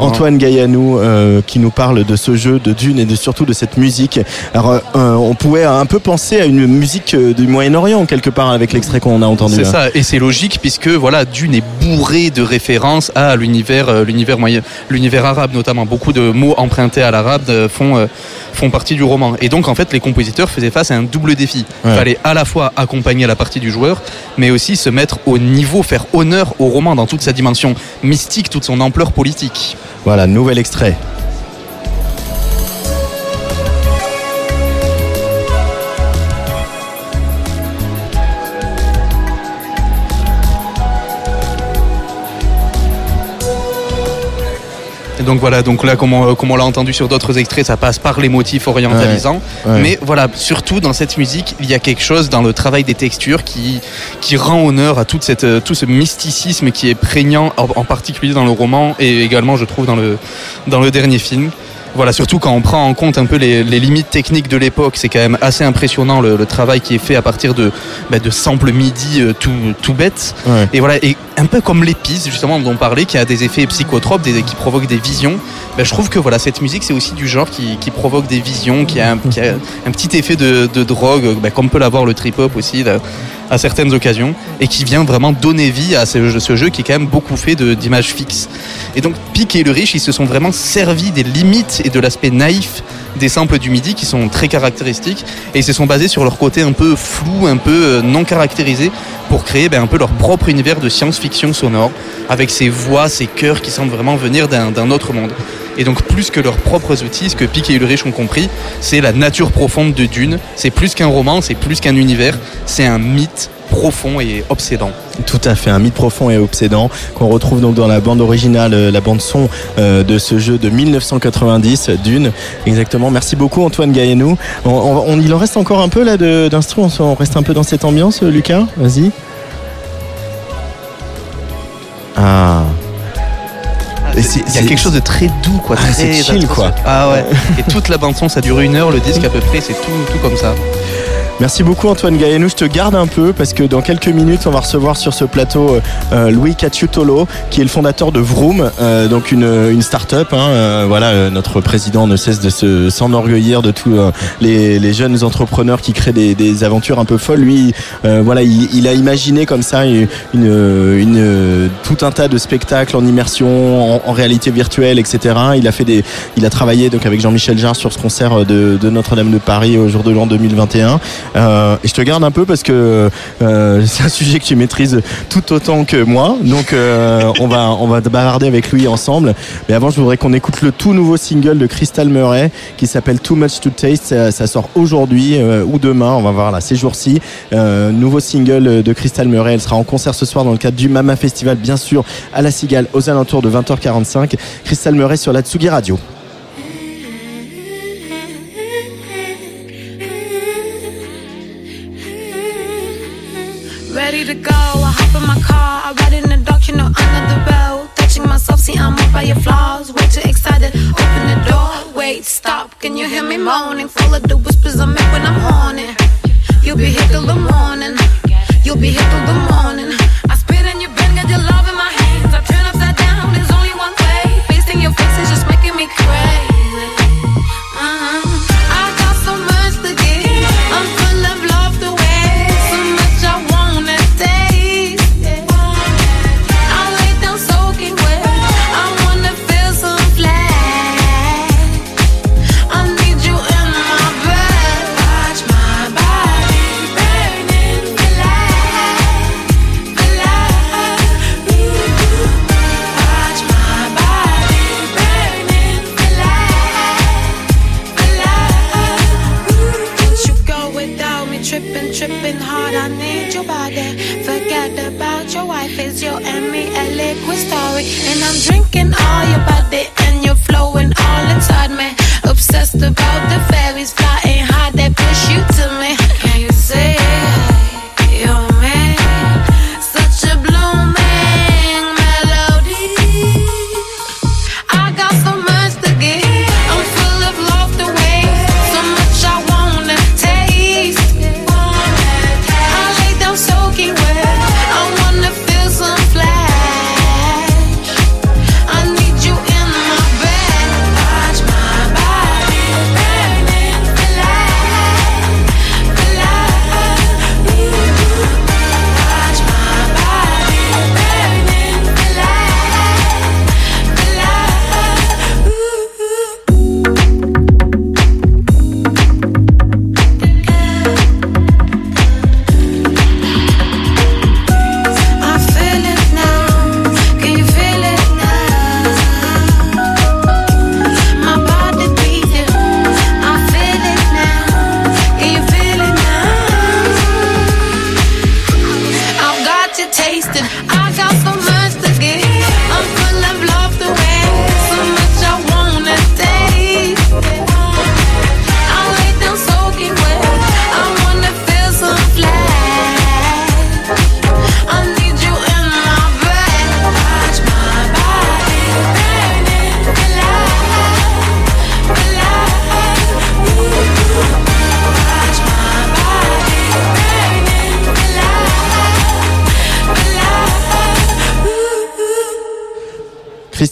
Antoine Gaillanou euh, qui nous parle de ce jeu de Dune et de, surtout de cette musique. Alors on pouvait un peu penser à une musique du Moyen-Orient quelque part avec l'extrait qu'on a entendu. C'est là. ça, et c'est logique puisque voilà, Dune est bourré de références à l'univers, l'univers moyen, l'univers arabe notamment. Beaucoup de mots empruntés à l'arabe euh, font euh, font partie du roman. Et donc en fait, les compositeurs faisaient face à un double défi. Il Ouais. fallait à la fois accompagner la partie du joueur, mais aussi se mettre au niveau, faire honneur au roman dans toute sa dimension mystique, toute son ampleur politique. Voilà, nouvel extrait. Donc voilà, donc là, comme on, comme on l'a entendu sur d'autres extraits, ça passe par les motifs orientalisants. Ouais. Mais voilà, surtout dans cette musique, il y a quelque chose dans le travail des textures qui, qui rend honneur à toute cette, euh, tout ce mysticisme qui est prégnant, en, en particulier dans le roman et également, je trouve, dans le, dans le dernier film. Voilà, surtout quand on prend en compte un peu les, les limites techniques de l'époque, c'est quand même assez impressionnant le, le travail qui est fait à partir de, bah, de samples MIDI euh, tout, tout bêtes. Ouais. Et voilà, et un peu comme l'épice justement dont on parlait, qui a des effets psychotropes, des, qui provoquent des visions. Ben, je trouve que voilà, cette musique c'est aussi du genre qui, qui provoque des visions, qui a un, qui a un petit effet de, de drogue, ben, comme peut l'avoir le trip-hop aussi là, à certaines occasions, et qui vient vraiment donner vie à ce jeu, qui est quand même beaucoup fait d'images fixes. Et donc Pic et le Riche, ils se sont vraiment servis des limites et de l'aspect naïf des samples du midi qui sont très caractéristiques et ils se sont basés sur leur côté un peu flou, un peu euh, non caractérisé pour créer ben, un peu leur propre univers de science-fiction sonore avec ces voix, ces chœurs qui semblent vraiment venir d'un autre monde. Et donc plus que leurs propres outils, ce que Pic et Ulrich ont compris, c'est la nature profonde de Dune. C'est plus qu'un roman, c'est plus qu'un univers, c'est un mythe profond et obsédant. Tout à fait, un mythe profond et obsédant qu'on retrouve donc dans la bande originale, euh, la bande son euh, de ce jeu de 1990, Dune. Exactement. Merci beaucoup Antoine Gaillenou. Il en reste encore un peu là d'instru. On, on reste un peu dans cette ambiance, euh, Lucas? Vas-y. Ah. Il y a quelque chose de très doux, quoi. Ah, très c'est chill, quoi. Ah ouais. Et toute la bande son, ça dure une heure, le disque à peu près, c'est tout, tout comme ça. Merci beaucoup Antoine Gaillenou. Je te garde un peu parce que dans quelques minutes, on va recevoir sur ce plateau euh, Louis Cacciutolo, qui est le fondateur de Vroom, euh, donc une, une start-up. Hein, euh, voilà, euh, notre président ne cesse de se s'enorgueillir de tous euh, les, les jeunes entrepreneurs qui créent des, des aventures un peu folles. Lui, euh, voilà, il, il a imaginé comme ça une, une- tout un tas de spectacles en immersion, en, en réalité virtuelle, etc. Il a fait des, il a travaillé donc avec Jean-Michel Jarre sur ce concert de, de Notre-Dame de Paris au jour de l'an 2021. Euh, je te garde un peu parce que euh, c'est un sujet que tu maîtrises tout autant que moi. Donc euh, on va on va bavarder avec lui ensemble. Mais avant, je voudrais qu'on écoute le tout nouveau single de Crystal Murray qui s'appelle Too Much to Taste. Ça, ça sort aujourd'hui euh, ou demain. On va voir là ces jours-ci. Euh, nouveau single de Crystal Murray. Elle sera en concert ce soir dans le cadre du Mama Festival, bien sûr, à la Cigale aux alentours de 20h45. Crystal Murray sur la Tsugi Radio. Stop, can you hear me moaning? Full of the whispers I make when I'm horny. You'll be here till the morning, you'll be here till the morning. I spit in your bed, got your love in my hands. I turn upside down, there's only one way. Facing your face is just making me crazy.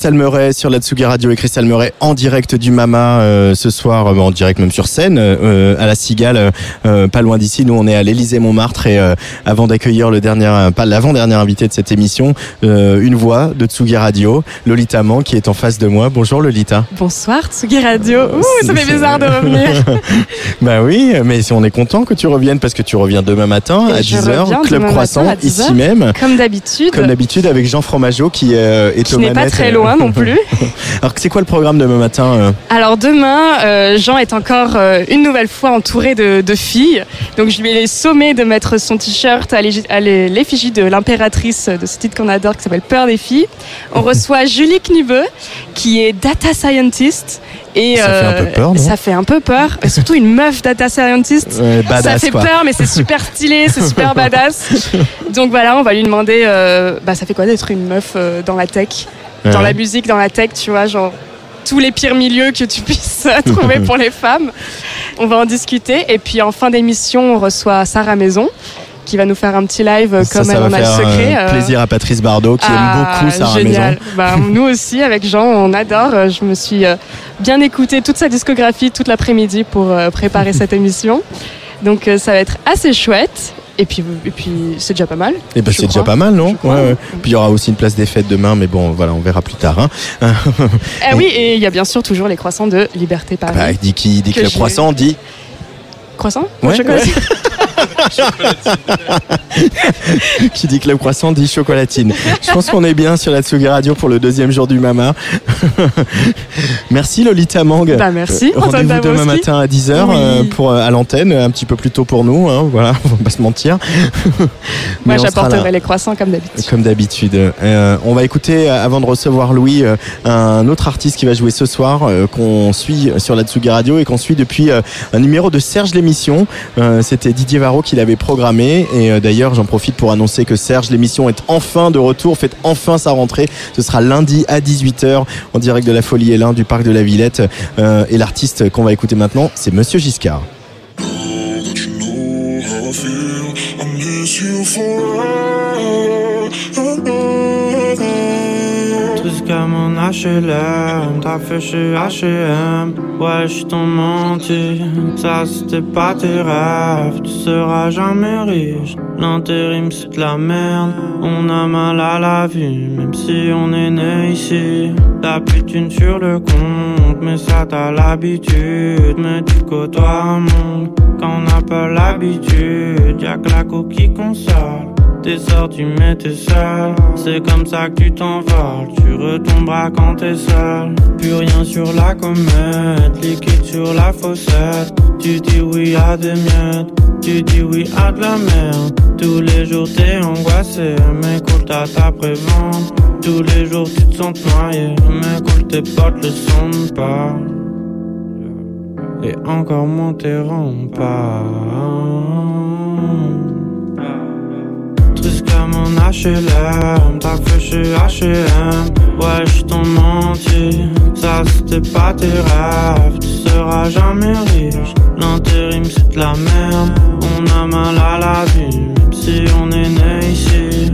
Crystal Murray sur la Tsugi Radio et Crystal Murray en direct du Mama euh, ce soir, euh, en direct même sur scène euh, à la Cigale, pas loin d'ici. Nous on est à l'Élysée Montmartre et avant d'accueillir le dernier, pas l'avant-dernier invité de cette émission, une voix de Tsugi Radio, Lolita Man qui est en face de moi. Bonjour Lolita. Bonsoir Tsugi Radio. Ouh, ça fait bizarre de revenir. Bah oui, mais si on est content que tu reviennes parce que tu reviens demain matin Et à je 10h, reviens Club Croissant, matin à 10h. ici même. Comme d'habitude. Comme d'habitude avec Jean Fromageau qui est Qui aux n'est pas très euh, non plus. Alors c'est quoi le programme demain matin euh Alors demain, euh, Jean est encore euh, une nouvelle fois entouré de, de filles. Donc je lui ai sommé de mettre son t-shirt à l'effigie de l'impératrice de ce titre qu'on adore qui s'appelle Peur des filles. On reçoit Julie Knibeux qui est data scientist. Et Ça fait un peu peur, non Ça fait un peu peur. Et surtout une meuf data scientist. Ouais, ça fait quoi. peur, mais c'est super stylé, c'est super badass. Donc voilà, on va lui demander, euh, bah ça fait quoi d'être une meuf euh, dans la tech, dans la musique, dans la tech, tu vois, genre tous les pires milieux que tu puisses trouver pour les femmes. On va en discuter. Et puis en fin d'émission, on reçoit Sarah Maison qui va nous faire un petit live euh, Ça, comme ça elle va en a le secret. euh, euh, plaisir à Patrice Bardot qui ah, aime beaucoup Sarah génial. Maison. Bah, nous aussi, avec Jean, on adore. Je me suis euh, bien écouté toute sa discographie toute l'après-midi pour préparer cette émission. Donc ça va être assez chouette. Et puis, et puis c'est déjà pas mal. Et ben je c'est déjà pas mal, non Je crois. Ouais, ouais. Puis il y aura aussi une place des fêtes demain, mais bon, voilà, on verra plus tard. Hein. Ah oui, et il y a bien sûr toujours les croissants de Liberté Paris. Bah, dit qui dit que, Que le croissant dit. Croissant? Ouais, Chocolat qui dit que le croissant dit chocolatine. Je pense qu'on est bien sur la Tsugi Radio pour le deuxième jour du Mama. merci Lolita Mang. Bah, merci, Euh, Rendez-vous demain matin à 10h Oui. pour euh, à l'antenne, un petit peu plus tôt pour nous, hein, voilà, on va pas se mentir. Moi, j'apporterai les croissants comme d'habitude. Comme d'habitude. Euh, on va écouter, euh, avant de recevoir Louis, euh, un autre artiste qui va jouer ce soir, euh, qu'on suit sur la Tsugi Radio et qu'on suit depuis euh, un numéro de Serge l'émission. Euh, C'était Didier Varro qui l'avait programmé. Et euh, d'ailleurs, j'en profite pour annoncer que Serge l'émission est enfin de retour, fait enfin sa rentrée. Ce sera lundi à 18h en direct de la Folie Hélin du Parc de la Villette. Euh, et l'artiste qu'on va écouter maintenant, c'est Monsieur Giscard. Tout ce qu'à mon HLM, t'as fait chez H&M Ouais, je t'en menti, ça c'était pas tes rêves. Tu seras jamais riche, l'intérim c'est de la merde. On a mal à la vie, même si on est né ici. De thunes sur le compte, mais ça t'as l'habitude. Mais tu côtoies un monde, quand on n'a pas l'habitude Y'a que la coquille console T'es sorti mais t'es seul C'est comme ça que tu t'envoles. Tu retomberas quand t'es seul. Plus rien sur la comète. Liquide sur la fossette. Tu dis oui à des miettes. Tu dis oui à de la merde. Tous les jours t'es angoissé. Mais cool t'as ta prévente. Tous les jours tu te sens noyé. Mais cool tes potes le sentent pas. Et encore moins tes pas. Comme un HLM, t'as fait chez H&M Ouais, je t'en menti, ça c'était pas tes rêves. Tu seras jamais riche, l'intérim c'est de la merde. On a mal à la vie, si on est né ici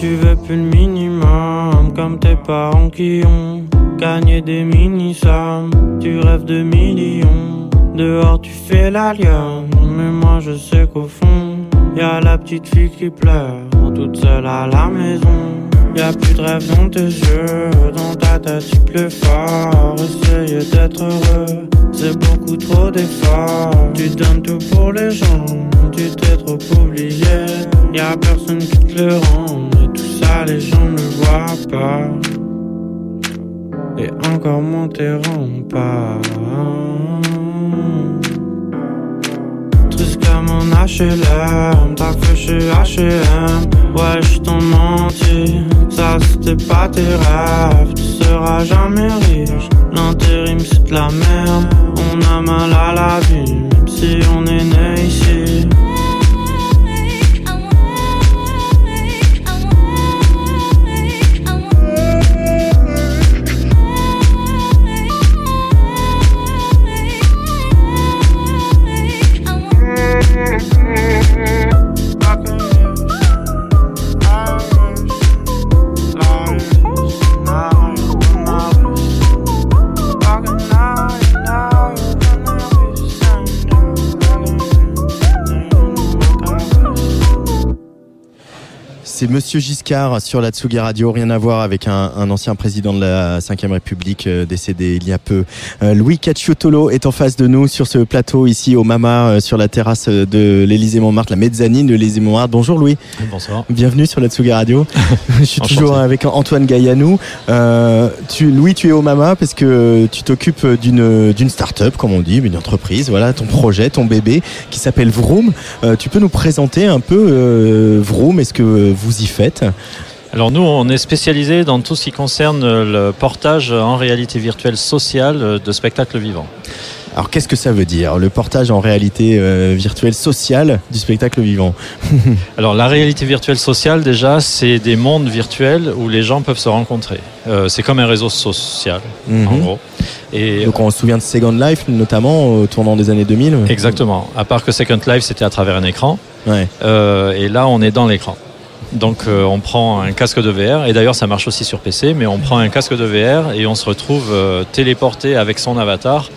Tu veux plus le minimum comme tes parents qui ont gagné des mini-sommes. Tu rêves de millions. Dehors tu fais la lionne. Mais moi je sais qu'au fond, y a la petite fille qui pleure toute seule à la maison. Y a plus de rêve dans tes yeux, dans ta tête il pleut fort. Essaye d'être heureux, c'est beaucoup trop d'efforts. Tu donnes tout pour les gens, tu t'es trop oublié. Y a personne qui te le rend, les gens ne voient pas. Et encore moins tes pas. Comme un HLM, t'as fait H&M Ouais, je t'en menti, ça c'était pas tes rêves Tu seras jamais riche, l'intérim c'est de la merde On a mal à la vie, même si on est né ici Monsieur Giscard sur la Tsugi Radio, rien à voir avec un, un ancien président de la 5ème République euh, décédé il y a peu. Euh, Louis Cacciotolo est en face de nous sur ce plateau ici au Mama, euh, sur la terrasse de l'Élysée Montmartre, la mezzanine de l'Élysée Montmartre. Bonjour Louis. Bonsoir. Bienvenue sur la Tsugi Radio. Je suis toujours avec Antoine Gaillanou. Tu, Louis, tu es au Mama parce que tu t'occupes d'une d'une start-up, comme on dit, une entreprise. Voilà, ton projet, ton bébé, qui s'appelle Vroom. Tu peux nous présenter un peu Vroom Est-ce que vous y faites Alors nous, on est spécialisé dans tout ce qui concerne le portage en réalité virtuelle sociale de spectacles vivants. Alors qu'est-ce que ça veut dire Le portage en réalité euh, virtuelle sociale du spectacle vivant. Alors la réalité virtuelle sociale, déjà, c'est des mondes virtuels où les gens peuvent se rencontrer. Euh, c'est comme un réseau social, en Mhm. gros. Et Donc on se souvient de Second Life notamment au tournant des années 2000. exactement. À part que Second Life, c'était à travers un écran. Ouais. Euh, et là, on est dans l'écran. Donc, euh, on prend un casque de VR, et d'ailleurs, ça marche aussi sur PC, mais on prend un casque de VR et on se retrouve euh, téléporté avec son avatar.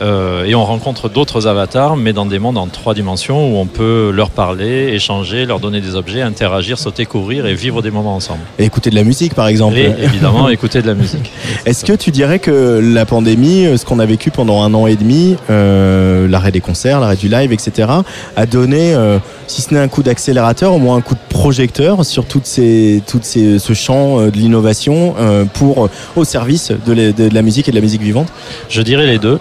Euh, et on rencontre d'autres avatars, mais dans des mondes en trois dimensions où on peut leur parler, échanger, leur donner des objets, interagir, sauter, courir et vivre des moments ensemble. Et écouter de la musique par exemple. Et évidemment, écouter de la musique. Est-ce que tu dirais que la pandémie, euh, ce qu'on a vécu pendant un an et demi, euh, l'arrêt des concerts, l'arrêt du live, etc., a donné, euh, si ce n'est un coup d'accélérateur, au moins un coup de projecteur sur toutes ces, toutes ces, ce champ de l'innovation pour au service de, la- de la musique et de la musique vivante? Je dirais les deux.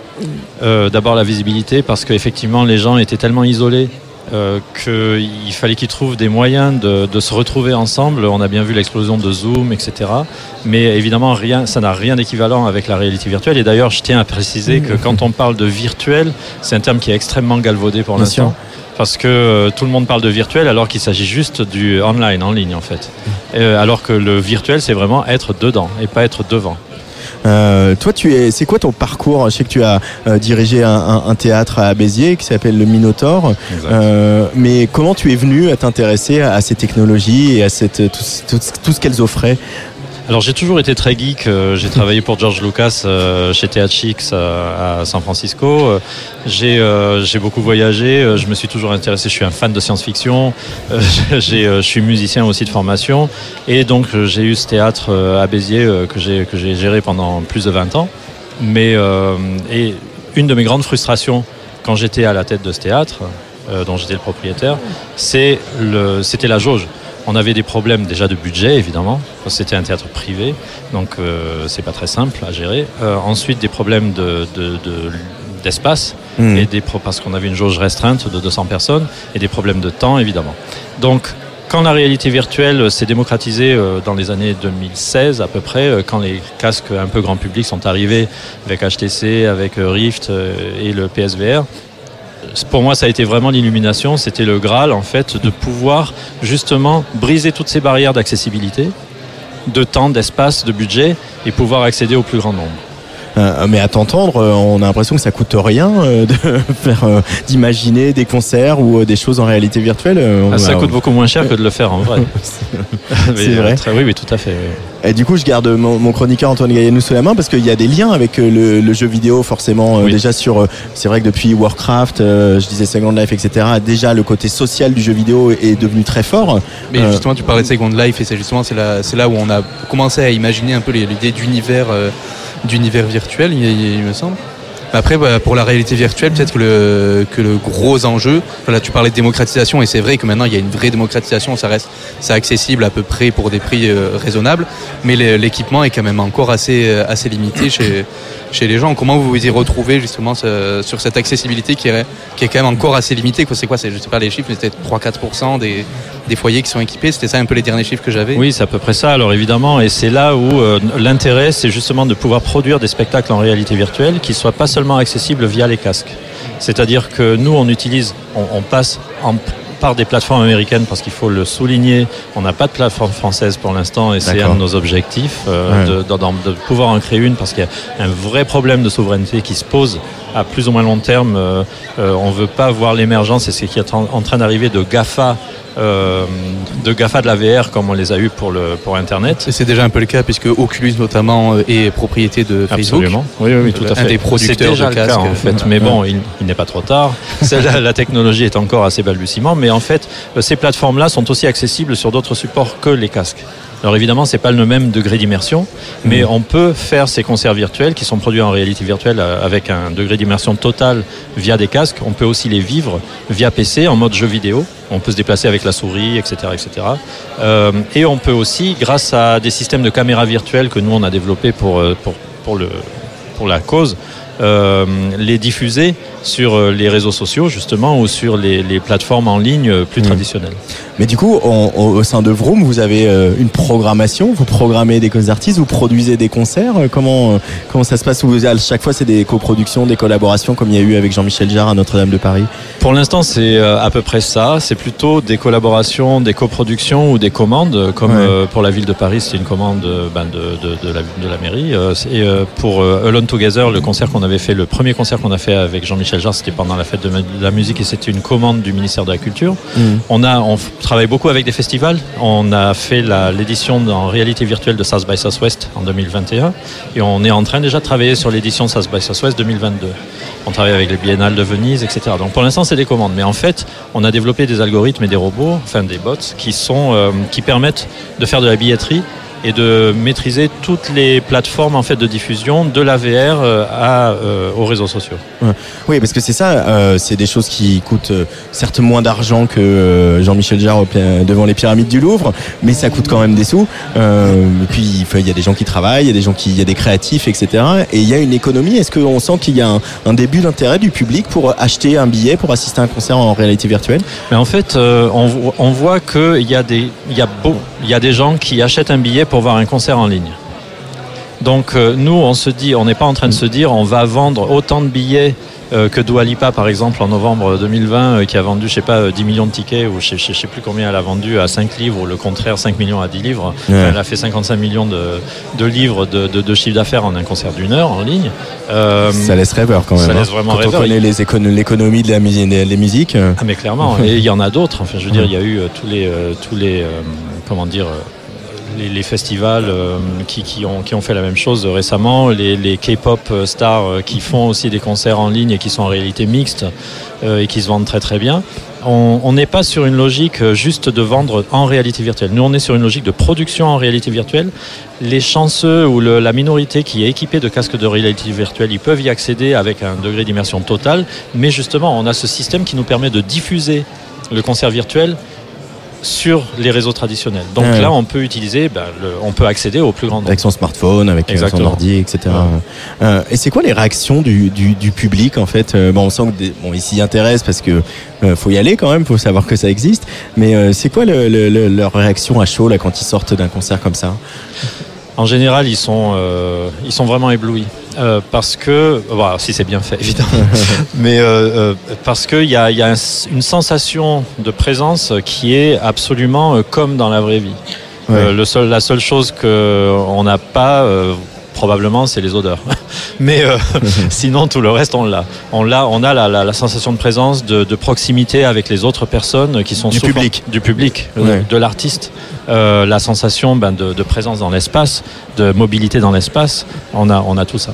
Euh, D'abord la visibilité, parce qu'effectivement les gens étaient tellement isolés euh, qu'il fallait qu'ils trouvent des moyens de, de se retrouver ensemble. On a bien vu l'explosion de Zoom, etc. Mais évidemment, rien, ça n'a rien d'équivalent avec la réalité virtuelle. Et d'ailleurs, je tiens à préciser que quand on parle de virtuel, c'est un terme qui est extrêmement galvaudé pour l'instant. Parce que euh, tout le monde parle de virtuel alors qu'il s'agit juste du online, en ligne en fait. Euh, alors que le virtuel, c'est vraiment être dedans et pas être devant. Euh, toi, tu es, c'est quoi ton parcours? Je sais que tu as euh, dirigé un, un- un théâtre à Béziers qui s'appelle le Minotaure. Euh, mais comment tu es venu à t'intéresser à, à ces technologies et à cette, tout, tout- tout ce qu'elles offraient Alors j'ai toujours été très geek. Euh, J'ai travaillé pour George Lucas euh, chez THX euh, à San Francisco. J'ai beaucoup voyagé. Je me suis toujours intéressé. Je suis un fan de science-fiction. Je suis musicien aussi de formation. Et donc j'ai eu ce théâtre à Béziers que j'ai géré pendant plus de 20 ans. Mais et une de mes grandes frustrations quand j'étais à la tête de ce théâtre, dont j'étais le propriétaire, c'était la jauge. On avait des problèmes déjà de budget, évidemment, c'était un théâtre privé, donc euh, c'est pas très simple à gérer. Euh, ensuite, des problèmes de, de, de- d'espace Mhm. et des parce qu'on avait une jauge restreinte de 200 personnes et des problèmes de temps évidemment. Donc quand la réalité virtuelle s'est démocratisée euh, dans les années 2016 à peu près, euh, quand les casques un peu grand public sont arrivés avec HTC, avec Rift euh, et le PSVR, pour moi, ça a été vraiment l'illumination. C'était le Graal, en fait, de pouvoir justement briser toutes ces barrières d'accessibilité, de temps, d'espace, de budget, et pouvoir accéder au plus grand nombre. Euh, mais à t'entendre, euh, on a l'impression que ça coûte rien euh, de faire, euh, d'imaginer des concerts ou euh, des choses en réalité virtuelle. euh, Ah, ça coûte beaucoup moins cher que de le faire en vrai. C'est vrai. euh, très- oui, oui, tout à fait. oui. Et du coup, je garde mon, mon chroniqueur Antoine Gaillanou sous la main parce qu'il y a des liens avec euh, le, le jeu vidéo, forcément. euh, Oui. Déjà sur, euh, c'est vrai que depuis Warcraft, je disais Second Life, etc. Déjà, le côté social du jeu vidéo est devenu très fort. Mais justement, tu parlais de Second Life et c'est justement c'est là, c'est là où on a commencé à imaginer un peu l'idée d'univers, d'univers virtuel, il me semble. Mais Après, bah, pour la réalité virtuelle, peut-être que le, que le gros enjeu, tu parlais de démocratisation et c'est vrai que maintenant il y a une vraie démocratisation, ça reste, c'est accessible à peu près pour des prix euh, raisonnables, mais l'équipement est quand même encore assez, euh, assez limité chez, chez les gens. Comment vous vous y retrouvez justement sur cette accessibilité qui est, qui quand même encore assez limitée C'est quoi je sais pas les chiffres, mais c'était 3-4% des, foyers qui sont équipés. C'était ça un peu les derniers chiffres que j'avais. Oui, c'est à peu près ça. Alors évidemment, et c'est là où euh, l'intérêt, c'est justement de pouvoir produire des spectacles en réalité virtuelle qui soient pas seulement accessibles via les casques. C'est-à-dire que nous, on utilise, on passe en- par des plateformes américaines parce qu'il faut le souligner. On n'a pas de plateforme française pour l'instant et c'est un de nos objectifs euh, Ouais. de, de- d'en- de pouvoir en créer une parce qu'il y a un vrai problème de souveraineté qui se pose à plus ou moins long terme. Euh, euh, on veut pas voir l'émergence et ce qui est en train d'arriver de GAFA. Euh, de GAFA de la VR comme on les a eu pour, le, pour Internet. Et c'est déjà un peu le cas puisque Oculus notamment euh, est propriété de Facebook. Absolument. Oui, oui, oui, tout à Un fait. des producteurs déjà de casques. en fait. Mais bon, il, il n'est pas trop tard. La, la technologie est encore assez balbutiement, mais en fait, euh, ces plateformes-là sont aussi accessibles sur d'autres supports que les casques. Alors évidemment, c'est pas le même degré d'immersion, mais on peut faire ces concerts virtuels qui sont produits en réalité virtuelle euh, avec un degré d'immersion total via des casques. On peut aussi les vivre via PC en mode jeu vidéo. On peut se déplacer avec la souris, etc., etc. Euh, et on peut aussi, grâce à des systèmes de caméras virtuelles que nous on a développés pour euh, pour pour le pour la cause, euh, les diffuser sur euh, les réseaux sociaux justement ou sur les, les plateformes en ligne euh, plus Mhm. traditionnelles. Mais du coup, on- on- au sein de Vroom, vous avez euh, une programmation, vous programmez des artistes, vous produisez des concerts. Comment, comment ça se passe? Vous- À chaque fois, c'est des coproductions, des collaborations, comme il y a eu avec Jean-Michel Jarre à Notre-Dame de Paris? Pour l'instant, c'est à peu près ça. C'est plutôt des collaborations, des coproductions ou des commandes. Comme Ouais. pour la ville de Paris, c'est une commande ben, de, de, de la, de la mairie. Et pour Alone Together, le concert qu'on avait fait, le premier concert qu'on a fait avec Jean-Michel Jarre, c'était pendant la fête de la musique et c'était une commande du ministère de la Culture. On a, on travaille beaucoup avec des festivals. On a fait l'édition en réalité virtuelle de South by Southwest en 2021 et on est en train déjà de travailler sur l'édition de South by Southwest 2022. On travaille avec les biennales de Venise, etc. Donc pour l'instant c'est des commandes, mais en fait on a développé des algorithmes et des robots, enfin des bots, qui sont euh, qui permettent de faire de la billetterie et de maîtriser toutes les plateformes en fait de diffusion de la VR euh, à, euh, aux réseaux sociaux. Oui, parce que c'est ça, euh, c'est des choses qui coûtent certes moins d'argent que Jean-Michel Jarre devant les pyramides du Louvre, mais ça coûte quand même des sous. Euh, et puis il y a des gens qui travaillent, il y a des gens qui, il y a des créatifs, etc. Et il y a une économie. Est-ce qu'on sent qu'il y a un, un début d'intérêt du public pour acheter un billet pour assister à un concert en réalité virtuelle? Mais en fait, on, vo- on voit qu'il y, a des- il y, a beau- il y a des gens qui achètent un billet pour voir un concert en ligne. Donc euh, nous, on se dit, on n'est pas en train de se dire, on va vendre autant de billets euh, que Dua Lipa, par exemple, en novembre 2020, euh, qui a vendu, je sais pas, euh, 10 millions de tickets, ou je sais, je sais plus combien elle a vendu à 5 livres, ou le contraire, 5 millions à 10 livres. Enfin, elle a fait 55 millions de, de livres de, de- de chiffre d'affaires en un concert d'une heure en ligne. Ça laisse rêveur quand même. ça hein. laisse vraiment Quand rêveur. on connaît les l'économie de la musique, des, des musiques. Ah mais clairement, et il y en a d'autres. Enfin, je veux dire, il y a eu tous les, tous les, comment dire, les, festivals euh, qui, ont, fait la même chose récemment, les, K-pop euh, stars euh, qui font aussi des concerts en ligne et qui sont en réalité mixtes et qui se vendent très très bien. On n'est pas sur une logique juste de vendre en réalité virtuelle. Nous, on est sur une logique de production en réalité virtuelle. Les chanceux ou la minorité qui est équipée de casques de réalité virtuelle, ils peuvent y accéder avec un degré d'immersion total. Mais justement, on a ce système qui nous permet de diffuser le concert virtuel sur les réseaux traditionnels. Donc Ouais. là, on peut utiliser, ben, le- on peut accéder au plus grand nombre. Avec son smartphone, avec euh, son ordi, etc. Euh, et c'est quoi les réactions du, du, du public en fait Euh, Bon, on sent que des- bon, ils s'y intéressent parce que euh, faut y aller quand même, faut savoir que ça existe. Mais euh, c'est quoi le, le- le- leur réaction à chaud là quand ils sortent d'un concert comme ça? En général, ils sont, euh, ils sont vraiment éblouis. Euh, parce que, voilà, si c'est bien fait évidemment, mais euh, parce qu'il y a, y a un- une sensation de présence qui est absolument comme dans la vraie vie. Le seul, la seule chose qu'on n'a pas, probablement, c'est les odeurs. Mais euh, sinon, tout le reste, on l'a. On l'a, on a la, la- la sensation de présence, de, de proximité avec les autres personnes qui sont Du souvent- public. du public, euh, Ouais. de l'artiste. Euh, la sensation ben, de, de présence dans l'espace, de mobilité dans l'espace. On a, on a tout ça.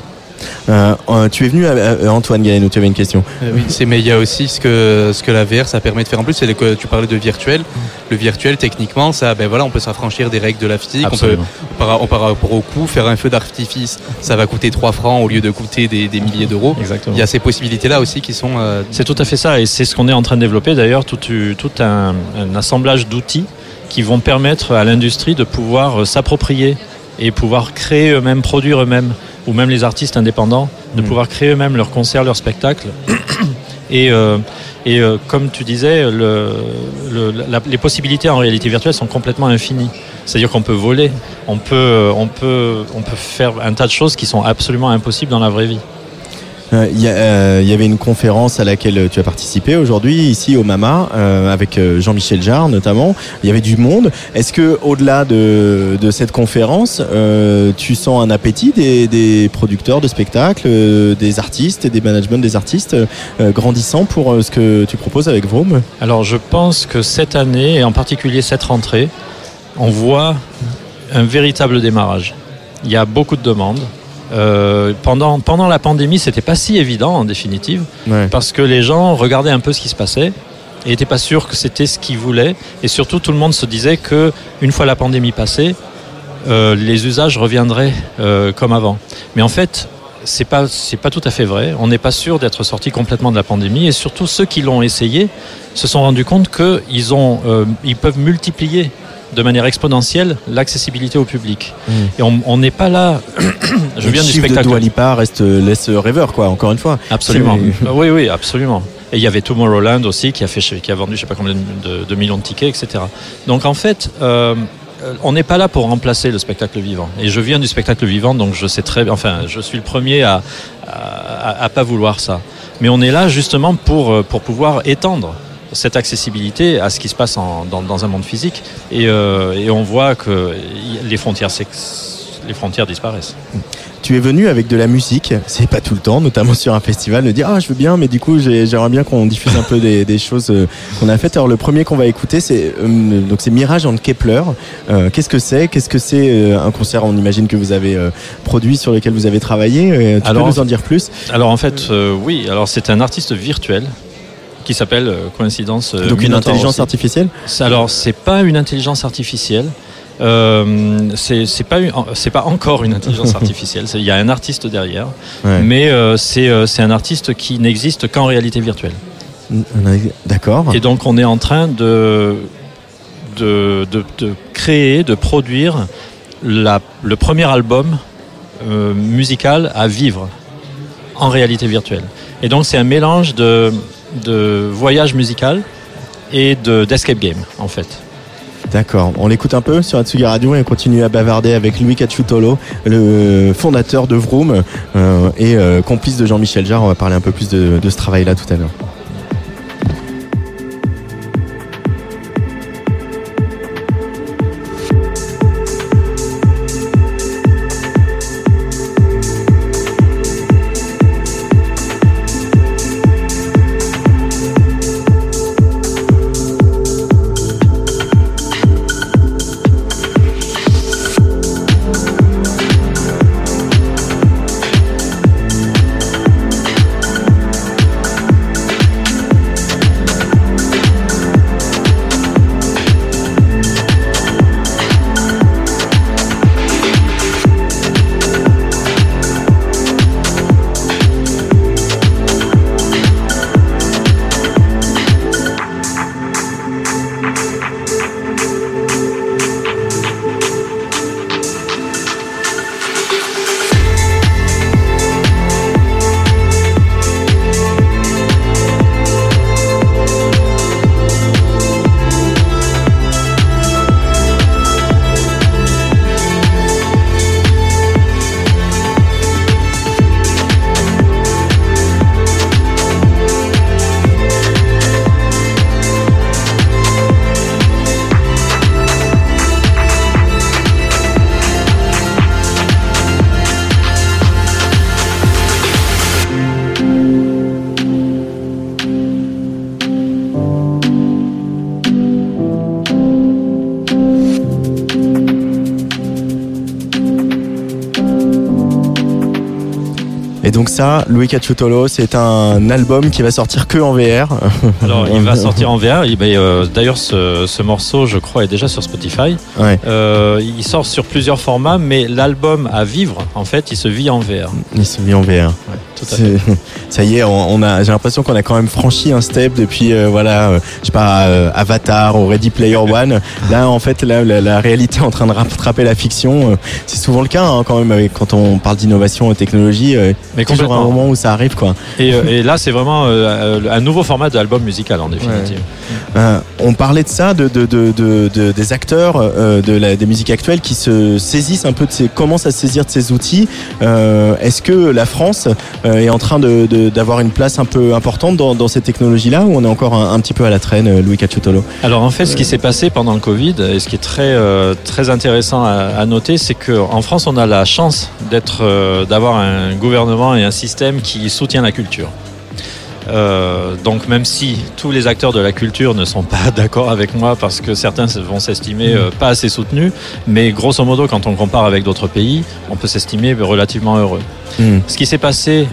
Euh, euh, Tu es venu, à, à- Antoine Gaëno, tu avais une question. Euh, oui, c'est mais il y a aussi ce que ce que la VR ça permet de faire en plus, c'est que tu parlais de virtuel. Le virtuel techniquement, ça ben voilà, on peut s'affranchir des règles de la physique, on peut par, rapport au coût faire un feu d'artifice, ça va coûter 3 francs au lieu de coûter des, des milliers d'euros. Exactement. Il y a ces possibilités là aussi qui sont euh, C'est tout à fait ça, et c'est ce qu'on est en train de développer d'ailleurs, tout, tout un, un assemblage d'outils qui vont permettre à l'industrie de pouvoir euh, s'approprier et pouvoir créer eux-mêmes, produire eux-mêmes, ou même les artistes indépendants, de Mm. pouvoir créer eux-mêmes leurs concerts, leurs spectacles. Et, euh, et euh, comme tu disais, le, le- la- les possibilités en réalité virtuelle sont complètement infinies. C'est-à-dire qu'on peut voler, on peut, euh, on, peut, on peut faire un tas de choses qui sont absolument impossibles dans la vraie vie. Euh, Il y, a, euh, il y avait une conférence à laquelle tu as participé aujourd'hui ici au Mama euh, avec Jean-Michel Jarre notamment. Il y avait du monde. Est-ce que au-delà de, cette conférence, tu sens un appétit des, producteurs de spectacles, des artistes et des managements des artistes grandissant pour ce que tu proposes avec Vroom Alors je pense que cette année, et en particulier cette rentrée, on voit un véritable démarrage. Il y a beaucoup de demandes. Euh, pendant, pendant la pandémie, c'était pas si évident en définitive, Ouais. parce que les gens regardaient un peu ce qui se passait et n'étaient pas sûrs que c'était ce qu'ils voulaient. Et surtout, tout le monde se disait que une fois la pandémie passée, euh, les usages reviendraient euh, comme avant. Mais en fait, c'est pas c'est pas tout à fait vrai. On n'est pas sûr d'être sorti complètement de la pandémie et surtout ceux qui l'ont essayé se sont rendus compte que ils ont ils peuvent multiplier de manière exponentielle l'accessibilité au public. Mm. Et on n'est pas là. Je Le viens du spectacle. de Dua Lipa reste laisse rêveur quoi. Encore une fois. Absolument. Euh, Oui, oui, absolument. Et il y avait Tomorrowland aussi qui a, fait, qui a vendu je sais pas combien de, de millions de tickets, etc. Donc en fait, euh, euh, on n'est pas là pour remplacer le spectacle vivant. Et je viens du spectacle vivant, donc je sais très bien, enfin, je suis le premier à, à, à- à pas vouloir ça. Mais on est là justement pour, euh, pour pouvoir étendre cette accessibilité à ce qui se passe en- dans, dans un monde physique. Et, euh, et on voit que les frontières, les frontières disparaissent. Tu es venu avec de la musique, c'est pas tout le temps, notamment sur un festival, de dire ah je veux bien, mais du coup j'ai- j'aimerais bien qu'on diffuse un peu des, des choses euh, qu'on a faites. Alors le premier qu'on va écouter c'est euh, donc c'est Mirage en Kepler. Euh, Qu'est-ce que c'est? Qu'est-ce que c'est un concert On imagine que vous avez euh, produit sur lequel vous avez travaillé. Tu Alors, peux nous en dire plus? Alors en fait, oui. Alors c'est un artiste virtuel qui s'appelle euh, Coïncidence. euh, Donc une intelligence aussi. artificielle Alors c'est pas une intelligence artificielle. Euh, c'est pas une- c'est pas encore une intelligence artificielle. Il y a un artiste derrière, Ouais. mais euh, c'est euh, c'est un artiste qui n'existe qu'en réalité virtuelle. D'accord. Et donc on est en train de de, de, de créer, de produire la, le premier album euh, musical à vivre en réalité virtuelle. Et donc c'est un mélange de, de voyage musical et de d'escape game en fait. D'accord. On l'écoute un peu sur Atsugi Radio et on continue à bavarder avec Louis Cacciutolo, le fondateur de Vroom euh, et euh, complice de Jean-Michel Jarre. On va parler un peu plus de, de ce travail-là tout à l'heure. Ça, Louis Cacciutolo, c'est un album qui va sortir que en VR. Alors, il va sortir en VR. Euh, D'ailleurs, ce, ce morceau, je crois, est déjà sur Spotify. Ouais. Euh, il sort sur plusieurs formats, mais l'album à vivre, en fait, il se vit en VR. Il se met en VR. Tout à fait. Ça y est, on, on a. J'ai l'impression qu'on a quand même franchi un step depuis, euh, voilà, euh, je sais pas, euh, Avatar ou Ready Player One. Là, en fait, là, la, la réalité est en train de rattraper la fiction. C'est souvent le cas, hein, quand même, avec- quand on parle d'innovation et technologie. Mais toujours un moment où ça arrive, quoi. Et, et là, c'est vraiment un nouveau format d'album musical, en définitive. On parlait de ça, de, de, de, de- de- des acteurs euh, de la, des musiques actuelles qui se saisissent un peu de ces, commencent à se saisir de ces outils. Euh, Est-ce que la France euh, est en train d'avoir une place un peu importante dans, dans ces technologies-là ou on est encore un, un petit peu à la traîne, Louis Cacciutolo Alors en fait, ce qui s'est passé pendant le Covid, et ce qui est très très intéressant à, à noter, c'est qu'en France, on a la chance d'être, d'avoir un gouvernement et un système qui soutient la culture. Euh, donc même si tous les acteurs de la culture ne sont pas d'accord avec moi parce que certains vont s'estimer euh, pas assez soutenus, mais grosso modo quand on compare avec d'autres pays, on peut s'estimer relativement heureux. Hmm. Ce qui s'est passé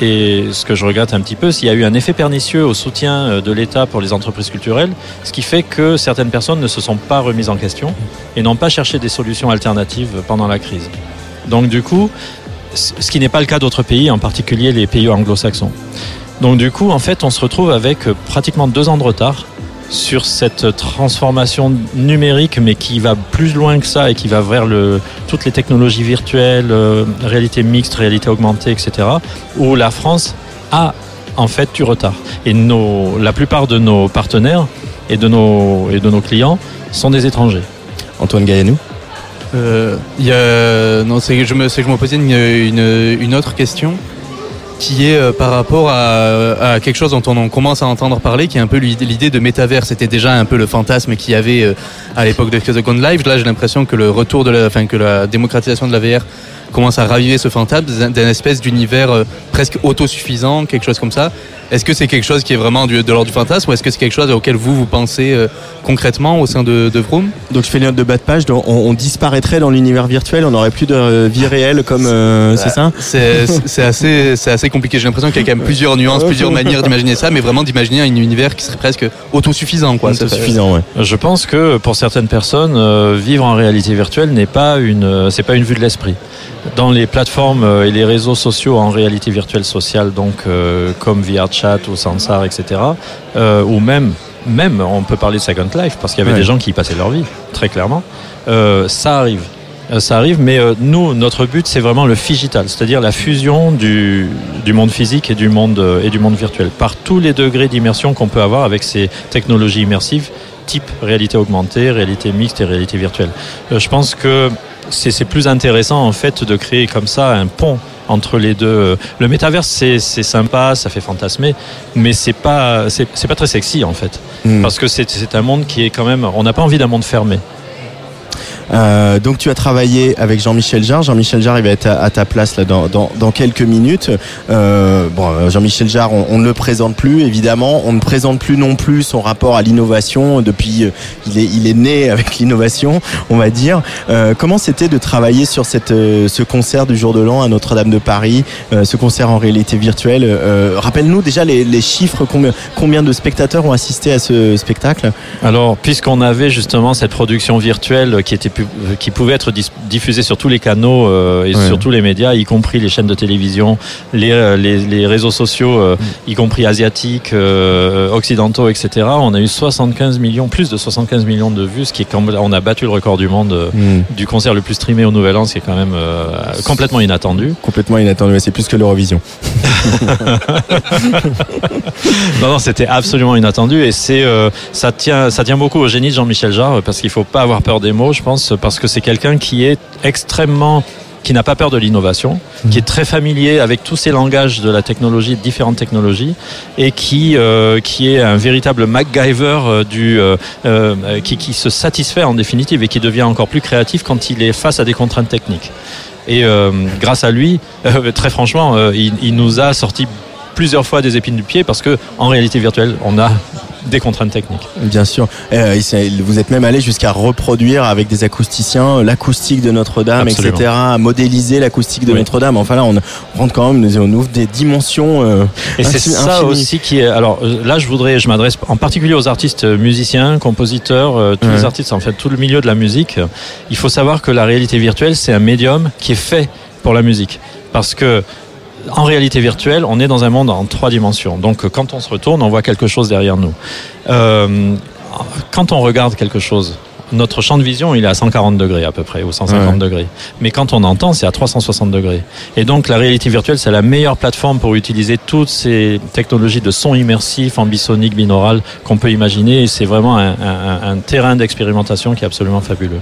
et ce que je regrette un petit peu, c'est qu'il y a eu un effet pernicieux au soutien euh, de l'État pour les entreprises culturelles, ce qui fait que certaines personnes ne se sont pas remises en question et n'ont pas cherché des solutions alternatives pendant la crise. Donc du coup, ce qui n'est pas le cas d'autres pays, en particulier les pays anglo-saxons. Donc du coup, en fait, on se retrouve avec euh, pratiquement deux ans de retard sur cette transformation numérique, mais qui va plus loin que ça et qui va vers le, toutes les technologies virtuelles, euh, réalité mixte, réalité augmentée, etc., où la France a en fait du retard. Et nos, la plupart de nos partenaires et de nos, et de nos clients sont des étrangers. Antoine Gaillanou Euh, il y a, non, c'est que je me, c'est que je me posais une, une, une autre question qui est euh, par rapport à, à quelque chose dont on en commence à entendre parler, qui est un peu l'idée de métavers. C'était déjà un peu le fantasme qu'il y avait euh, à l'époque de The Gone Live. Là, j'ai l'impression que le retour de la, enfin, que la démocratisation de la VR commence à raviver ce fantasme d'un espèce d'univers euh, presque autosuffisant, quelque chose comme ça. Est-ce que c'est quelque chose qui est vraiment du, de l'ordre du fantasme ou est-ce que c'est quelque chose auquel vous, vous pensez euh, concrètement au sein de, de Vroom? Donc je fais les notes de bas de page, donc on, on disparaîtrait dans l'univers virtuel, on n'aurait plus de euh, vie réelle comme euh, c'est ça? C'est assez, c'est assez compliqué. J'ai l'impression qu'il y a quand même plusieurs nuances, plusieurs manières d'imaginer ça, mais vraiment d'imaginer un univers qui serait presque autosuffisant. Quoi. C'est Ça fait- suffisant, ouais. Je pense que pour certaines personnes, euh, vivre en réalité virtuelle n'est pas une, euh, c'est pas une vue de l'esprit. Dans les plateformes et les réseaux sociaux en réalité virtuelle sociale, donc euh, comme VRChat ou Sansar, etc., euh, ou même, même, on peut parler de Second Life parce qu'il y avait Ouais. des gens qui y passaient leur vie, très clairement. Euh, ça arrive. Euh, Ça arrive, mais nous, notre but, c'est vraiment le figital, c'est-à-dire la fusion du, du monde physique et du monde, et du monde virtuel, par tous les degrés d'immersion qu'on peut avoir avec ces technologies immersives type réalité augmentée, réalité mixte et réalité virtuelle. Je pense que c'est plus intéressant en fait de créer comme ça un pont entre les deux. Le métaverse c'est sympa, ça fait fantasmer, mais c'est pas c'est pas très sexy en fait, Hmm. parce que c'est un monde qui est quand même. On n'a pas envie d'un monde fermé. Euh, donc tu as travaillé avec Jean-Michel Jarre. Jean-Michel Jarre, il va être à, ta place là dans, dans, dans quelques minutes. Euh, bon, euh, Jean-Michel Jarre, on, on ne le présente plus évidemment. On ne présente plus non plus son rapport à l'innovation. Depuis, euh, il est il est né avec l'innovation, on va dire. Comment c'était de travailler sur cette ce concert du jour de l'an à Notre-Dame de Paris, ce concert en réalité virtuelle. Rappelle-nous déjà les, les chiffres combien combien de spectateurs ont assisté à ce spectacle? Alors, puisqu'on avait justement cette production virtuelle qui était pu- qui pouvait être dis- diffusée sur tous les canaux euh, et Ouais. sur tous les médias, y compris les chaînes de télévision, les, euh, les, les réseaux sociaux, euh, y compris asiatiques, euh, occidentaux, etc. On a eu 75 millions, plus de 75 millions de vues, ce qui est quand on a battu le record du monde Hmm. du concert le plus streamé au Nouvel An, ce qui est quand même complètement inattendu. Complètement inattendu, Ouais, c'est plus que l'Eurovision. Non, non, c'était absolument inattendu et c'est ça tient ça tient beaucoup au génie de Jean-Michel Jarre parce qu'il faut pas avoir peur des mots, je pense, parce que c'est quelqu'un qui est extrêmement qui n'a pas peur de l'innovation, qui est très familier avec tous ces langages de la technologie, de différentes technologies, et qui euh, qui est un véritable MacGyver euh, du euh, qui, qui se satisfait en définitive et qui devient encore plus créatif quand il est face à des contraintes techniques. Et euh, grâce à lui, très franchement, il, il nous a sorti plusieurs fois des épines du pied parce que en réalité virtuelle, on a des contraintes techniques. Bien sûr. Euh, vous êtes même allé jusqu'à reproduire avec des acousticiens l'acoustique de Notre-Dame, etc. à modéliser l'acoustique de Oui. Notre-Dame. Enfin là, on rentre quand même, on ouvre des dimensions. euh, Et c'est ça aussi qui est. Alors euh, là, je voudrais, je m'adresse en particulier aux artistes euh, musiciens, compositeurs, euh, tous Ouais. les artistes, en fait, tout le milieu de la musique. Il faut savoir que la réalité virtuelle, c'est un médium qui est fait pour la musique, parce que en réalité virtuelle, on est dans un monde en trois dimensions. Donc, quand on se retourne, on voit quelque chose derrière nous. Euh, quand on regarde quelque chose, notre champ de vision, il est à 140 degrés à peu près, ou 150 Ouais. degrés. Mais quand on entend, c'est à 360 degrés. Et donc, la réalité virtuelle, c'est la meilleure plateforme pour utiliser toutes ces technologies de son immersif, ambisonique, binaural qu'on peut imaginer. Et c'est vraiment un, un- un terrain d'expérimentation qui est absolument fabuleux.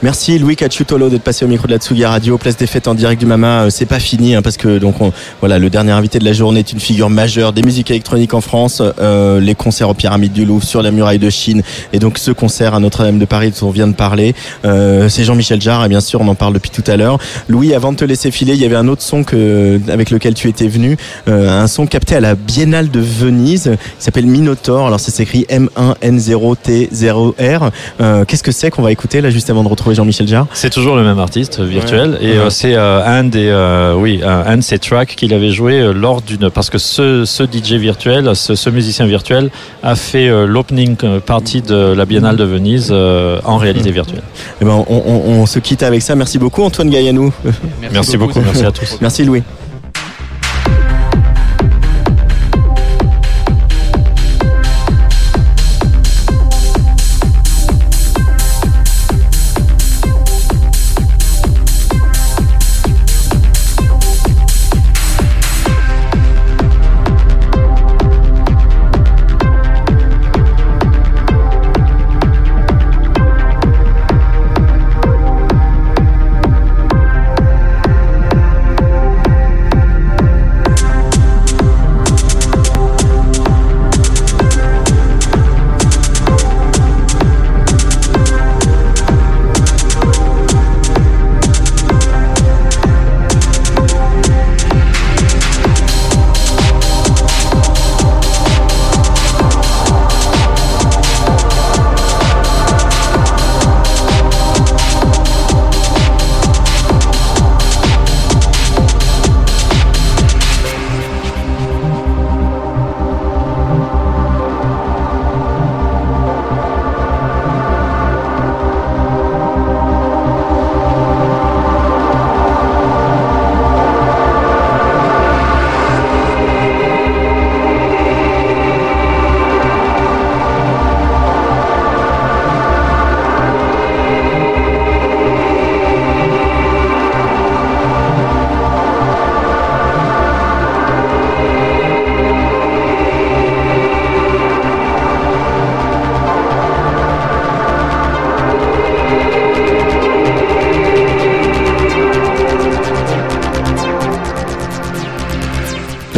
Merci Louis Cacciutolo d'être passé au micro de la Tsugi Radio. Place des fêtes en direct du Mama. Euh, C'est pas fini hein, parce que donc on- voilà le dernier invité de la journée est une figure majeure des musiques électroniques en France. Euh, les concerts aux Pyramides du Louvre, sur la muraille de Chine et donc ce concert à Notre-Dame de Paris dont on vient de parler. Euh, c'est Jean-Michel Jarre et bien sûr on en parle depuis tout à l'heure. Louis, avant de te laisser filer, il y avait un autre son que avec lequel tu étais venu, euh, un son capté à la Biennale de Venise qui s'appelle Minotaur. Alors ça s'écrit M1N0T0R. Euh, Qu'est-ce que c'est qu'on va écouter là juste avant de retrouver Jean-Michel Jarre C'est toujours le même artiste euh, virtuel Ouais. et Ouais. euh, c'est euh, un des oui un, de ses tracks qu'il avait joué lors d'une parce que ce, ce DJ virtuel, ce, ce musicien virtuel a fait l'opening party de la Biennale de Venise en réalité virtuelle. Eh ben, on, on- on se quitte avec ça. Merci beaucoup Antoine Gaillanou. Merci, beaucoup, merci à tous. Merci Louis.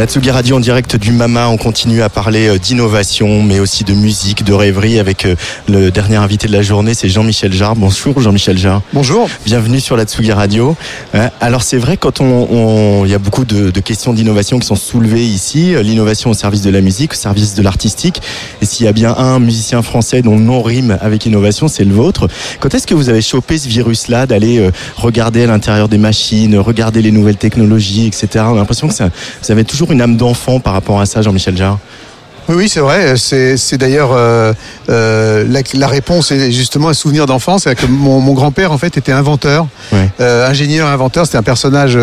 La Tsugi Radio en direct du Mama, on continue à parler euh, d'innovation, mais aussi de musique, de rêverie avec euh, le dernier invité de la journée, c'est Jean-Michel Jarre. Bonjour Jean-Michel Jarre. Bonjour. Bienvenue sur la Tsugi Radio. Euh, Alors c'est vrai quand on, on- il y a beaucoup de, de questions d'innovation qui sont soulevées ici, l'innovation au service de la musique, au service de l'artistique. Et s'il y a bien un musicien français dont le nom rime avec innovation, c'est le vôtre. Quand est-ce que vous avez chopé ce virus-là d'aller regarder à l'intérieur des machines, regarder les nouvelles technologies, etc. On a l'impression que ça, vous avez toujours une âme d'enfant par rapport à ça, Jean-Michel Jarre. Oui, c'est vrai. C'est, d'ailleurs euh, euh, la, la réponse est justement un souvenir d'enfance. C'est que mon, mon grand-père en fait était inventeur, euh, ingénieur, inventeur. C'était un personnage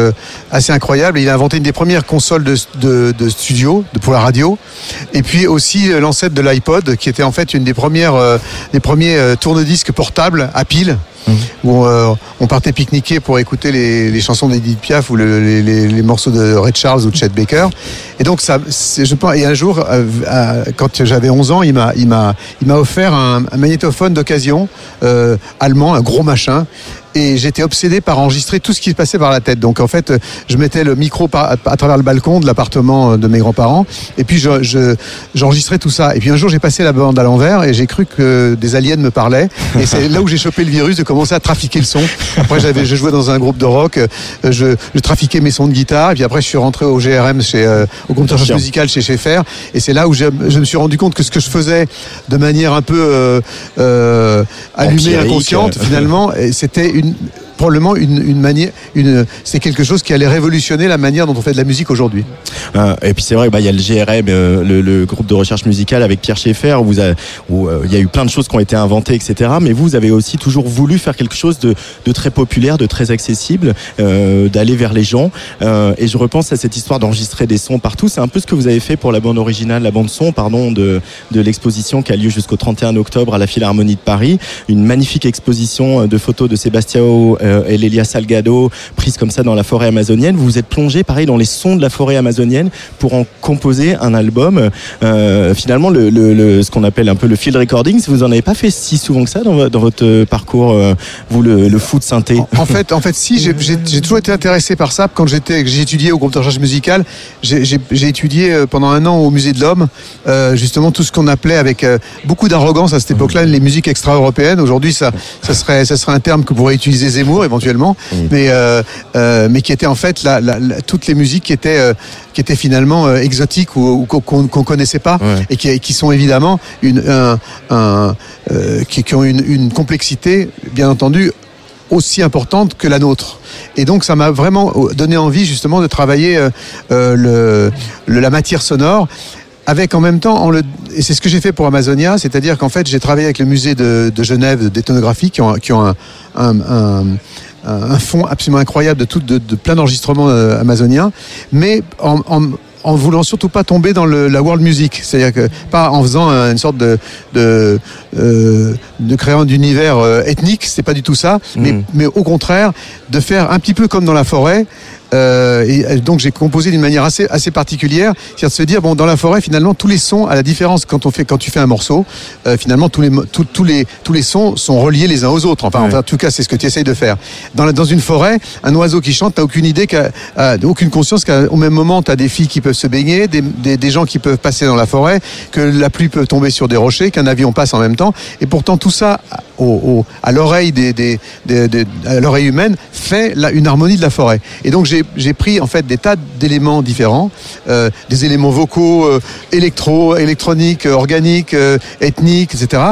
assez incroyable. Il a inventé une des premières consoles de, de, de studio de, pour la radio, et puis aussi l'ancêtre de l'iPod, qui était en fait une des premières, des premiers tourne-disques portables à pile. Où euh, on partait pique-niquer pour écouter les, chansons d'Edith Piaf ou le- les, morceaux de Ray Charles ou de Chet Baker. Et donc ça, je pense. Et un jour, euh, quand j'avais 11 ans, il m'a, offert un, un magnétophone d'occasion euh, allemand, un gros machin. Et j'étais obsédé par enregistrer tout ce qui se passait par la tête. Donc en fait, je mettais le micro à, travers le balcon de l'appartement euh, de mes grands-parents et puis je- je- j'enregistrais tout ça. Et puis un jour, j'ai passé la bande à l'envers et j'ai cru que des aliens me parlaient. Et c'est là où j'ai chopé le virus de commencer à trafiquer le son. Après, j'avais, je jouais dans un groupe de rock, euh, je, je trafiquais mes sons de guitare. Et puis après, je suis rentré au GRM chez euh, au groupe de musicale chez Schaeffer. Et c'est là où je, je me suis rendu compte que ce que je faisais de manière un peu euh, euh, allumée, inconsciente, finalement, c'était une probablement une, une manière, une, c'est quelque chose qui allait révolutionner la manière dont on fait de la musique aujourd'hui. Euh, et puis c'est vrai, bah, il y a le GRM, euh, le, le groupe de recherche musicale avec Pierre Schaeffer, où euh, il y a eu plein de choses qui ont été inventées, etc. Mais vous, avez aussi toujours voulu faire quelque chose de, de très populaire, de très accessible, euh, d'aller vers les gens. Euh, et je repense à cette histoire d'enregistrer des sons partout. C'est un peu ce que vous avez fait pour la bande originale, la bande son, pardon, de, de l'exposition qui a lieu jusqu'au 31 octobre à la Philharmonie de Paris. Une magnifique exposition euh, de photos de Sebastião euh, et Lélia Salgado, prises comme ça dans la forêt amazonienne. Vous vous êtes plongé, pareil, dans les sons de la forêt amazonienne pour en composer un album. Euh, finalement, le, le- le- ce qu'on appelle un peu le field recording, vous en avez pas fait si souvent que ça dans, vo- dans votre parcours, euh, vous, le, foot synthé En fait, en fait, si j'ai- toujours été intéressé par ça. Quand j'étais, j'ai étudié au groupe de recherche musicale, j'ai étudié euh, pendant un an au musée de l'homme, justement tout ce qu'on appelait avec beaucoup d'arrogance à cette époque-là les musiques extra-européennes. Aujourd'hui, ça serait, ça serait un terme que pourrait utiliser Zemmour éventuellement, mais euh, euh, mais qui était en fait la, la- la- toutes les musiques qui étaient euh, qui étaient finalement exotiques ou, ou qu'on qu'on connaissait pas Ouais. et qui, qui sont évidemment une, un, un, qui, qui ont une, une complexité, bien entendu, aussi importante que la nôtre. Et donc ça m'a vraiment donné envie justement de travailler euh, le, le- la matière sonore avec en même temps, en le, et c'est ce que j'ai fait pour Amazonia, c'est-à-dire qu'en fait j'ai travaillé avec le musée de, de Genève d'éthonographie qui ont, qui ont un, un, un, un fond absolument incroyable de, tout, de, de plein d'enregistrements euh, amazoniens, mais en, en, en voulant surtout pas tomber dans le, la world music, c'est-à-dire que pas en faisant un- une sorte de de, euh, de créant d'univers euh, ethnique, c'est pas du tout ça, mais, Mm. mais au contraire de faire un petit peu comme dans la forêt. Euh, et euh, donc j'ai composé d'une manière assez assez particulière, c'est-à-dire de se dire bon dans la forêt finalement tous les sons à la différence quand on fait quand tu fais un morceau, euh, finalement tous les tous- tous les tous les sons sont reliés les uns aux autres. Enfin, Ouais. en tout cas c'est ce que tu essayes de faire. Dans la- dans une forêt, un oiseau qui chante, t'as aucune idée, qu'à- euh, aucune conscience qu'au même moment t'as des filles qui peuvent se baigner, des, des, des gens qui peuvent passer dans la forêt, que la pluie peut tomber sur des rochers, qu'un avion passe en même temps, et pourtant tout ça à l'oreille des, l'oreille humaine fait une harmonie de la forêt. Et donc j'ai pris en fait des tas d'éléments différents, euh, des éléments vocaux, euh, électro, électroniques, euh, organiques, euh, ethniques, etc.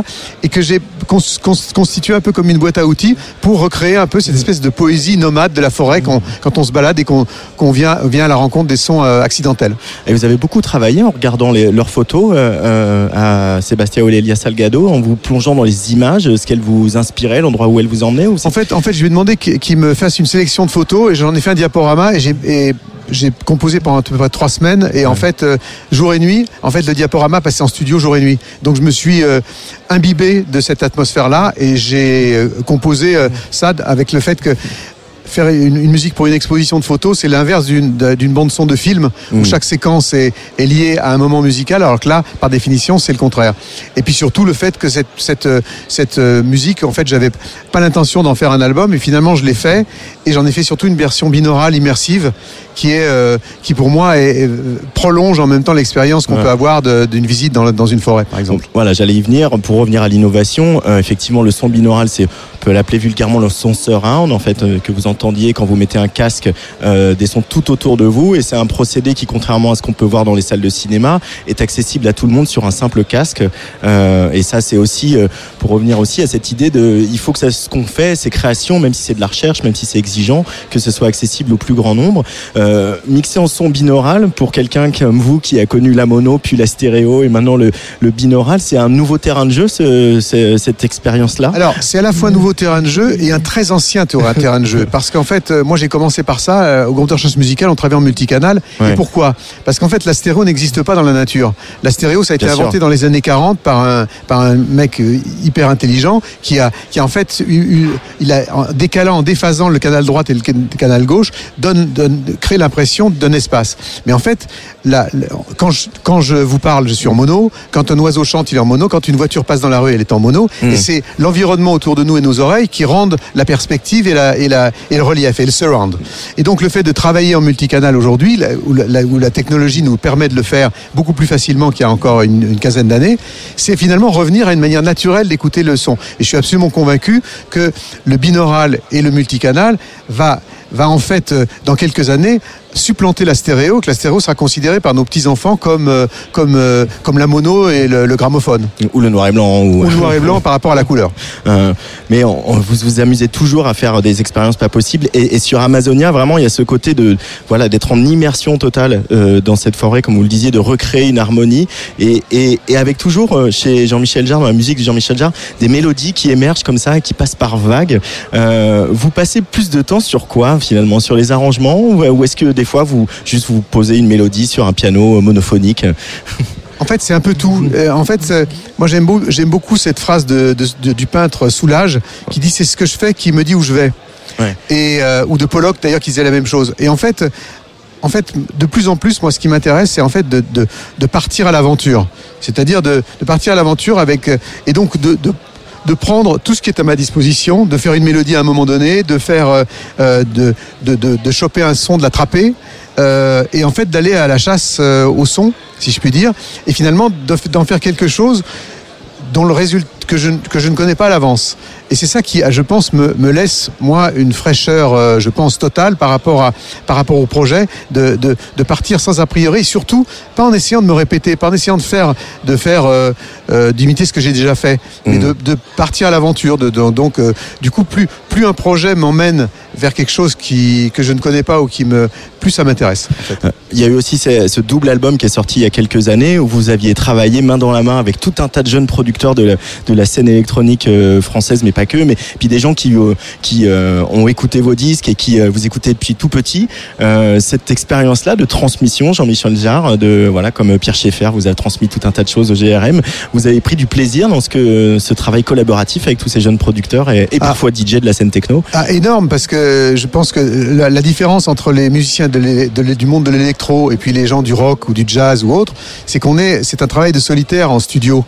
Et que j'ai cons- cons- constitué un peu comme une boîte à outils pour recréer un peu cette espèce de poésie nomade de la forêt quand, quand on se balade et qu'on qu'on vient, vient à la rencontre des sons accidentels. Et vous avez beaucoup travaillé en regardant leurs photos à Sébastien Olélia Salgado, en vous plongeant dans les images, ce qu'elles vous inspiraient, l'endroit où elles vous emmenaient ou En fait, en fait, je lui ai demandé qu'il me fasse une sélection de photos et j'en ai fait un diaporama et j'ai composé pendant à peu près trois semaines et en fait euh, jour et nuit, en fait le diaporama passait en studio jour et nuit. Donc je me suis euh, imbibé de cette atmosphère là et j'ai euh, composé ça avec le fait que faire une, une musique pour une exposition de photos, c'est l'inverse d'une bande son de film où Mm. chaque séquence est, est liée à un moment musical, alors que là, par définition, c'est le contraire. Et puis surtout le fait que cette cette euh, cette euh, musique, en fait, j'avais pas l'intention d'en faire un album, et finalement, je l'ai fait, et j'en ai fait surtout une version binaurale immersive qui est euh, qui pour moi est, est- prolonge en même temps l'expérience qu'on Ouais. peut avoir d'une visite dans, une forêt, par exemple. Donc, voilà, j'allais y venir. Pour revenir à l'innovation, euh, effectivement, le son binaural, c'est, on peut l'appeler vulgairement le son surround, en fait, euh, que vous entendiez quand vous mettez un casque, euh, des sons tout autour de vous. Et c'est un procédé qui, contrairement à ce qu'on peut voir dans les salles de cinéma, est accessible à tout le monde sur un simple casque. Euh, et ça, c'est aussi, euh, pour revenir aussi à cette idée de, il faut que ce qu'on fait, ces créations, même si c'est de la recherche, même si c'est exigeant, que ce soit accessible au plus grand nombre. Mixer en son binaural, pour quelqu'un comme vous qui a connu la mono, puis la stéréo et maintenant le, binaural, c'est un nouveau terrain de jeu, ce- ce- cette expérience-là? Alors, c'est à la fois un nouveau terrain de jeu et un très ancien terrain de jeu. Parce qu'en fait, euh, moi j'ai commencé par ça. euh, au Grand Chance Musical, on travaillait en multicanal. Ouais. Et pourquoi? Parce qu'en fait, la stéréo n'existe pas dans la nature. La stéréo, ça a été Bien sûr. inventé dans les années 40 par un, par un mec euh, hyper intelligent qui a, qui a en fait, eu, il a, en décalant, en déphasant le canal droit et le can- canal gauche, donne, donne, crée l'impression d'un espace. Mais en fait, la- la- quand, je, quand je vous parle, je suis en mono. Quand un oiseau chante, il est en mono. Quand une voiture passe dans la rue, elle est en mono. Mm. Et c'est l'environnement autour de nous et nos oreilles qui rendent la perspective et, la, et, la, et le relief et le surround. Et donc le fait de travailler en multicanal aujourd'hui, là, où, la, où la technologie nous permet de le faire beaucoup plus facilement qu'il y a encore une, une quinzaine d'années, c'est finalement revenir à une manière naturelle d'écouter le son. Et je suis absolument convaincu que le binaural et le multicanal va va en fait, euh, dans quelques années, supplanter la stéréo, que la stéréo sera considérée par nos petits-enfants comme, euh, comme, euh, comme la mono et le, le gramophone. Ou le noir et blanc. Ou, Ou le noir et blanc par rapport à la couleur. Euh, mais on- on- vous vous amusez toujours à faire des expériences pas possibles. Et, et sur Amazonia, vraiment, il y a ce côté de voilà d'être en immersion totale euh, dans cette forêt, comme vous le disiez, de recréer une harmonie. Et, et, et avec toujours euh, chez Jean-Michel Jarre, dans la musique de Jean-Michel Jarre, des mélodies qui émergent comme ça, qui passent par vagues. Euh, vous passez plus de temps sur quoi finalement? Sur les arrangements? Ou, ou est-ce que des fois vous juste vous posez une mélodie sur un piano monophonique En fait, c'est un peu tout. Euh, en fait, euh, moi, j'aime beau- j'aime beaucoup cette phrase de, de- de- du peintre Soulage qui dit c'est ce que je fais qui me dit où je vais. Ouais. Et euh, ou de Pollock d'ailleurs qui disait la même chose. Et en fait, en fait, de plus en plus, moi, ce qui m'intéresse, c'est en fait de, de, de partir à l'aventure. C'est-à-dire de, de partir à l'aventure avec et donc de, de prendre tout ce qui est à ma disposition, de faire une mélodie à un moment donné, de faire, euh, euh, de, de, choper un son, de l'attraper, euh, et en fait d'aller à la chasse au son, si je puis dire, et finalement de- d'en faire quelque chose dont le résultat que je, que je ne connais pas à l'avance. Et c'est ça qui, je pense, me, me laisse, moi, une fraîcheur, euh, je pense, totale par rapport, à, par rapport au projet, de, de, de partir sans a priori, et surtout, pas en essayant de me répéter, pas en essayant de faire, de faire, euh, euh, d'imiter ce que j'ai déjà fait, mais Mhm. de, de partir à l'aventure. De, donc, du coup, plus, plus un projet m'emmène vers quelque chose qui, que je ne connais pas ou qui me, plus ça m'intéresse. en fait. Il y a eu aussi ce, ce double album qui est sorti il y a quelques années où vous aviez travaillé main dans la main avec tout un tas de jeunes producteurs de de la scène électronique euh, française, mais pas que, mais puis des gens qui, euh, qui euh, ont écouté vos disques et qui vous écoutaient depuis tout petit. Cette expérience-là de transmission, Jean-Michel Jarre, de voilà comme Pierre Schaeffer vous a transmis tout un tas de choses au GRM. Vous avez pris du plaisir dans ce que ce travail collaboratif avec tous ces jeunes producteurs et, et Ah. parfois DJ de la scène techno. Ah, énorme, parce que je pense que la, la différence entre les musiciens de de du monde de l'électro et puis les gens du rock ou du jazz ou autre, c'est qu'on est, c'est un travail de solitaire en studio.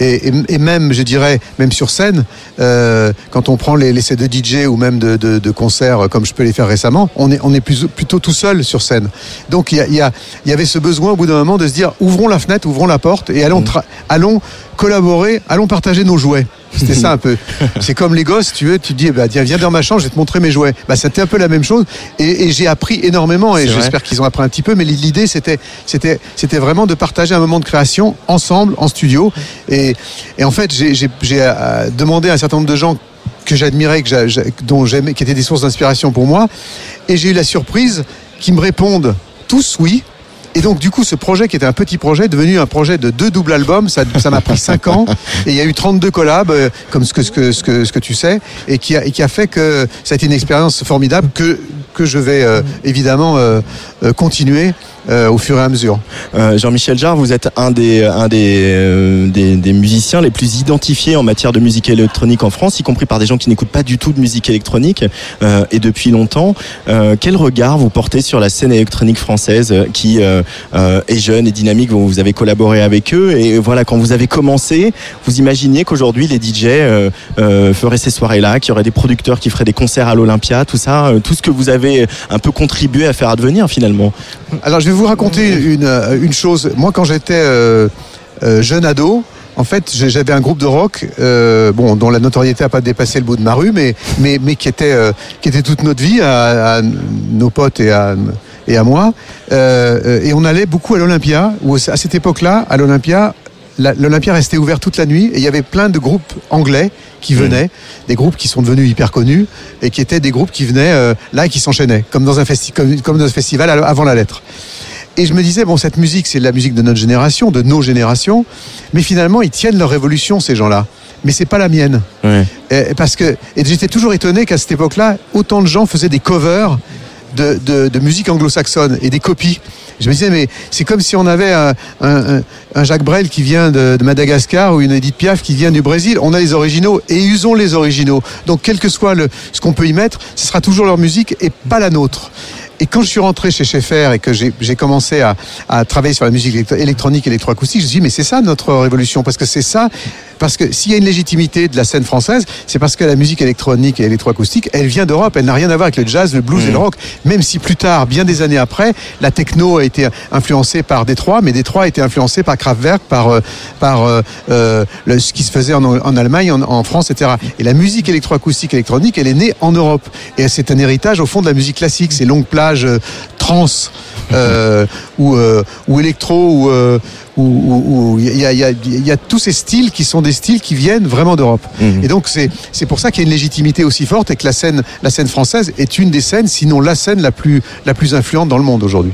Et, et- et même, je dirais, même sur scène, euh, quand on prend les, les de DJ ou même de, de, de concerts comme je peux les faire récemment, on est, on est plus, plutôt tout seul sur scène. Donc il y, a, il y, a, il y avait ce besoin au bout d'un moment de se dire ouvrons la fenêtre, ouvrons la porte et allons, tra- allons collaborer, allons partager nos jouets. C'était ça un peu. C'est comme les gosses, tu veux, tu te dis, bah, tiens, viens dans ma chambre, je vais te montrer mes jouets. Bah, c'était un peu la même chose. Et, et j'ai appris énormément, et j'espère qu'ils ont appris un petit peu, mais l'idée, c'était, c'était, c'était vraiment de partager un moment de création ensemble, en studio. Et, et en fait, j'ai, j'ai, j'ai euh, demandé à un certain nombre de gens que j'admirais, que j'a- j'a- dont j'aimais, qui étaient des sources d'inspiration pour moi. Et j'ai eu la surprise qu'ils me répondent tous oui. Et donc, du coup, ce projet qui était un petit projet est devenu un projet de deux doubles albums. Ça m'a pris cinq ans. Et il y a eu 32 collabs, euh, comme ce que, tu sais, et qui, a, fait que ça a été une expérience formidable que, que je vais euh, évidemment euh, continuer euh, au fur et à mesure. Euh, Jean-Michel Jarre, vous êtes un des, un des, euh, des, des musiciens les plus identifiés en matière de musique électronique en France, y compris par des gens qui n'écoutent pas du tout de musique électronique euh, et depuis longtemps. Euh, quel regard vous portez sur la scène électronique française euh, qui euh, euh, est jeune et dynamique vous, vous avez collaboré avec eux et voilà, quand vous avez commencé, vous imaginiez qu'aujourd'hui les DJ euh, euh, feraient ces soirées-là, qu'il y aurait des producteurs qui feraient des concerts à l'Olympia, tout ça, euh, tout ce que vous avez un peu contribué à faire advenir finalement? Alors, je vais vous raconter une, euh, une chose. Moi, quand j'étais euh, euh, jeune ado, en fait, j'avais un groupe de rock, bon, dont la notoriété n'a pas dépassé le bout de ma rue, mais, mais, mais qui, était, qui était toute notre vie à, nos potes et à, et à moi. Et on allait beaucoup à l'Olympia, où à cette époque-là, à l'Olympia, l'Olympia restait ouvert toute la nuit et il y avait plein de groupes anglais qui venaient, des groupes qui sont devenus hyper connus et qui étaient des groupes qui venaient euh, là et qui s'enchaînaient, comme dans un, festi- comme, comme dans un festival avant la lettre. Et je me disais, bon, cette musique, c'est la musique de notre génération, de nos générations, mais finalement, ils tiennent leur révolution, ces gens-là. mais c'est pas la mienne. Ouais. Parce que et j'étais toujours étonné qu'à cette époque-là, autant de gens faisaient des covers de, musique anglo-saxonne et des copies. Je me disais, mais c'est comme si on avait un, Jacques Brel qui vient de, Madagascar ou une Edith Piaf qui vient du Brésil. On a les originaux et usons les originaux. Donc, quel que soit ce qu'on peut y mettre, ce sera toujours leur musique et pas la nôtre. Et quand je suis rentré chez Schaeffer et que j'ai commencé à, à travailler sur la musique électro- électronique, électroacoustique, je me suis dit, mais c'est ça notre révolution, parce que c'est ça, parce que s'il y a une légitimité de la scène française, c'est parce que la musique électronique et électroacoustique, elle vient d'Europe, elle n'a rien à voir avec le jazz, le blues et le rock, même si plus tard, bien des années après, la techno a été influencée par Détroit, mais Détroit a été influencé par Kraftwerk, par, euh, par euh, euh, le- ce qui se faisait en, en Allemagne, en, en France, etc. Et la musique électroacoustique électronique, elle est née en Europe. Et c'est un héritage au fond de la musique classique, ces longues plages euh, trans euh, ou, euh, ou électro ou où- il y a, il y, a, y a tous ces styles qui sont des styles qui viennent vraiment d'Europe. Mhm. Et donc c'est c'est pour ça qu'il y a une légitimité aussi forte et que la scène la scène française est une des scènes, sinon la scène la plus la plus influente dans le monde aujourd'hui.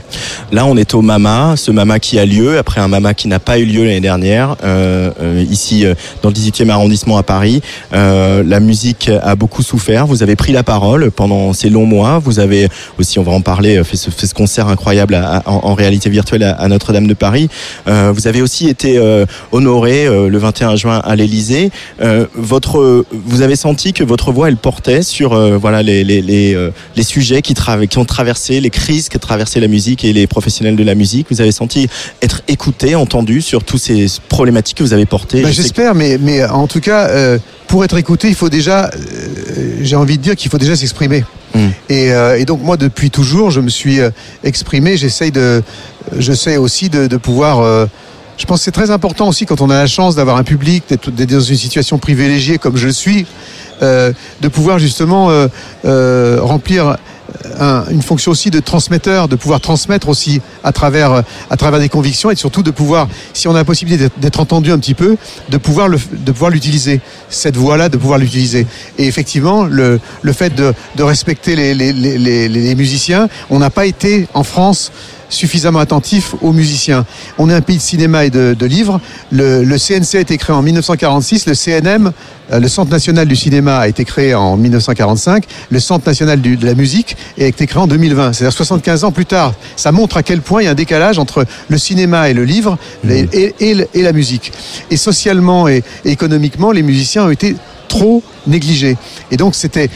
Là, on est au Mama, ce Mama qui a lieu après un Mama qui n'a pas eu lieu l'année dernière, euh, euh, ici euh, dans le 18e arrondissement à Paris. Euh, la musique a beaucoup souffert. Vous avez pris la parole pendant ces longs mois. Vous avez aussi, on va en parler, euh, fait ce, fait ce concert incroyable à- à- en, en réalité virtuelle à, à Notre-Dame de Paris. Euh, vous avez aussi été euh, honoré euh, le 21 juin à l'Élysée. Euh, votre, vous avez senti que votre voix, elle portait sur euh, voilà les les les, euh, les sujets qui, qui ont traversé les crises que traversé la musique et les professionnels de la musique. Vous avez senti être écouté, entendu sur tous ces problématiques que vous avez portées. Bah, Je J'espère, mais, mais en tout cas, euh, pour être écouté, il faut déjà, euh, j'ai envie de dire qu'il faut déjà s'exprimer. Mm. Et, euh, et donc moi, depuis toujours, je me suis euh, exprimé. J'essaye de, je sais aussi de, de pouvoir. euh, je pense que c'est très important aussi quand on a la chance d'avoir un public, d'être dans une situation privilégiée comme je le suis, de pouvoir justement remplir un- une fonction aussi de transmetteur, de pouvoir transmettre aussi à travers, à travers des convictions et surtout de pouvoir, si on a la possibilité d'être- entendu un petit peu, de pouvoir le, de pouvoir l'utiliser, cette voix-là, de pouvoir l'utiliser. Et effectivement, le, le fait de, de respecter les, les, les musiciens, on n'a pas été en France suffisamment attentif aux musiciens. On est un pays de cinéma et de, de livres. Le, le CNC a été créé en 1946. Le CNM, euh, le Centre national du cinéma, a été créé en 1945. Le Centre national du- de la musique a été créé en 2020. C'est-à-dire 75 ans plus tard. Ça montre à quel point il y a un décalage entre le cinéma et le livre les- et, et la musique. Et socialement et, et économiquement, les musiciens ont été trop négligés. Et donc c'était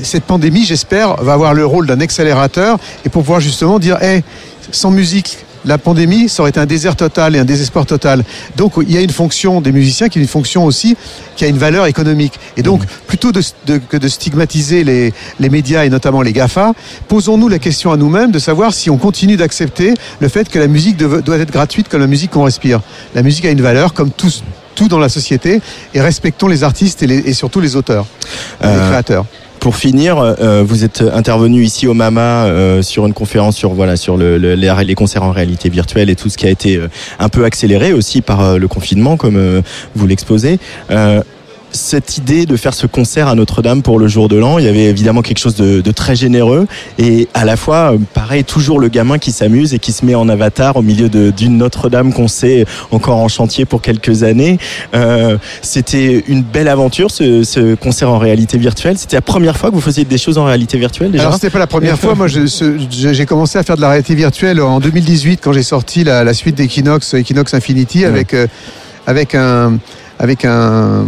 cette pandémie, j'espère, va avoir le rôle d'un accélérateur et pour pouvoir justement dire, hey, sans musique, la pandémie, ça aurait été un désert total et un désespoir total. Donc il y a une fonction des musiciens qui est une fonction aussi qui a une valeur économique. Et donc plutôt de- de- que de stigmatiser les, les médias et notamment les GAFA, posons-nous la question à nous-mêmes de savoir si on continue d'accepter le fait que la musique doit être gratuite comme la musique qu'on respire. La musique a une valeur comme tout, tout dans la société et respectons les artistes et, les- et surtout les auteurs, les Euh, créateurs. Pour finir, euh, vous êtes intervenu ici au Mama euh, sur une conférence sur voilà sur le, le- les, concerts en réalité virtuelle et tout ce qui a été euh, un peu accéléré aussi par euh, le confinement comme euh, vous l'exposez. Cette idée de faire ce concert à Notre-Dame pour le jour de l'an, il y avait évidemment quelque chose de, de très généreux et à la fois, euh, pareil, toujours le gamin qui s'amuse et qui se met en avatar au milieu d'une Notre-Dame qu'on sait encore en chantier pour quelques années. Euh, C'était une belle aventure, ce, ce concert en réalité virtuelle. C'était la première fois que vous faisiez des choses en réalité virtuelle déjà Alors c'était pas la première fois. Moi, j'ai commencé à faire de la réalité virtuelle en 2018 quand j'ai sorti la, la suite d'Equinox, Equinox Infinity, avec euh, avec un avec un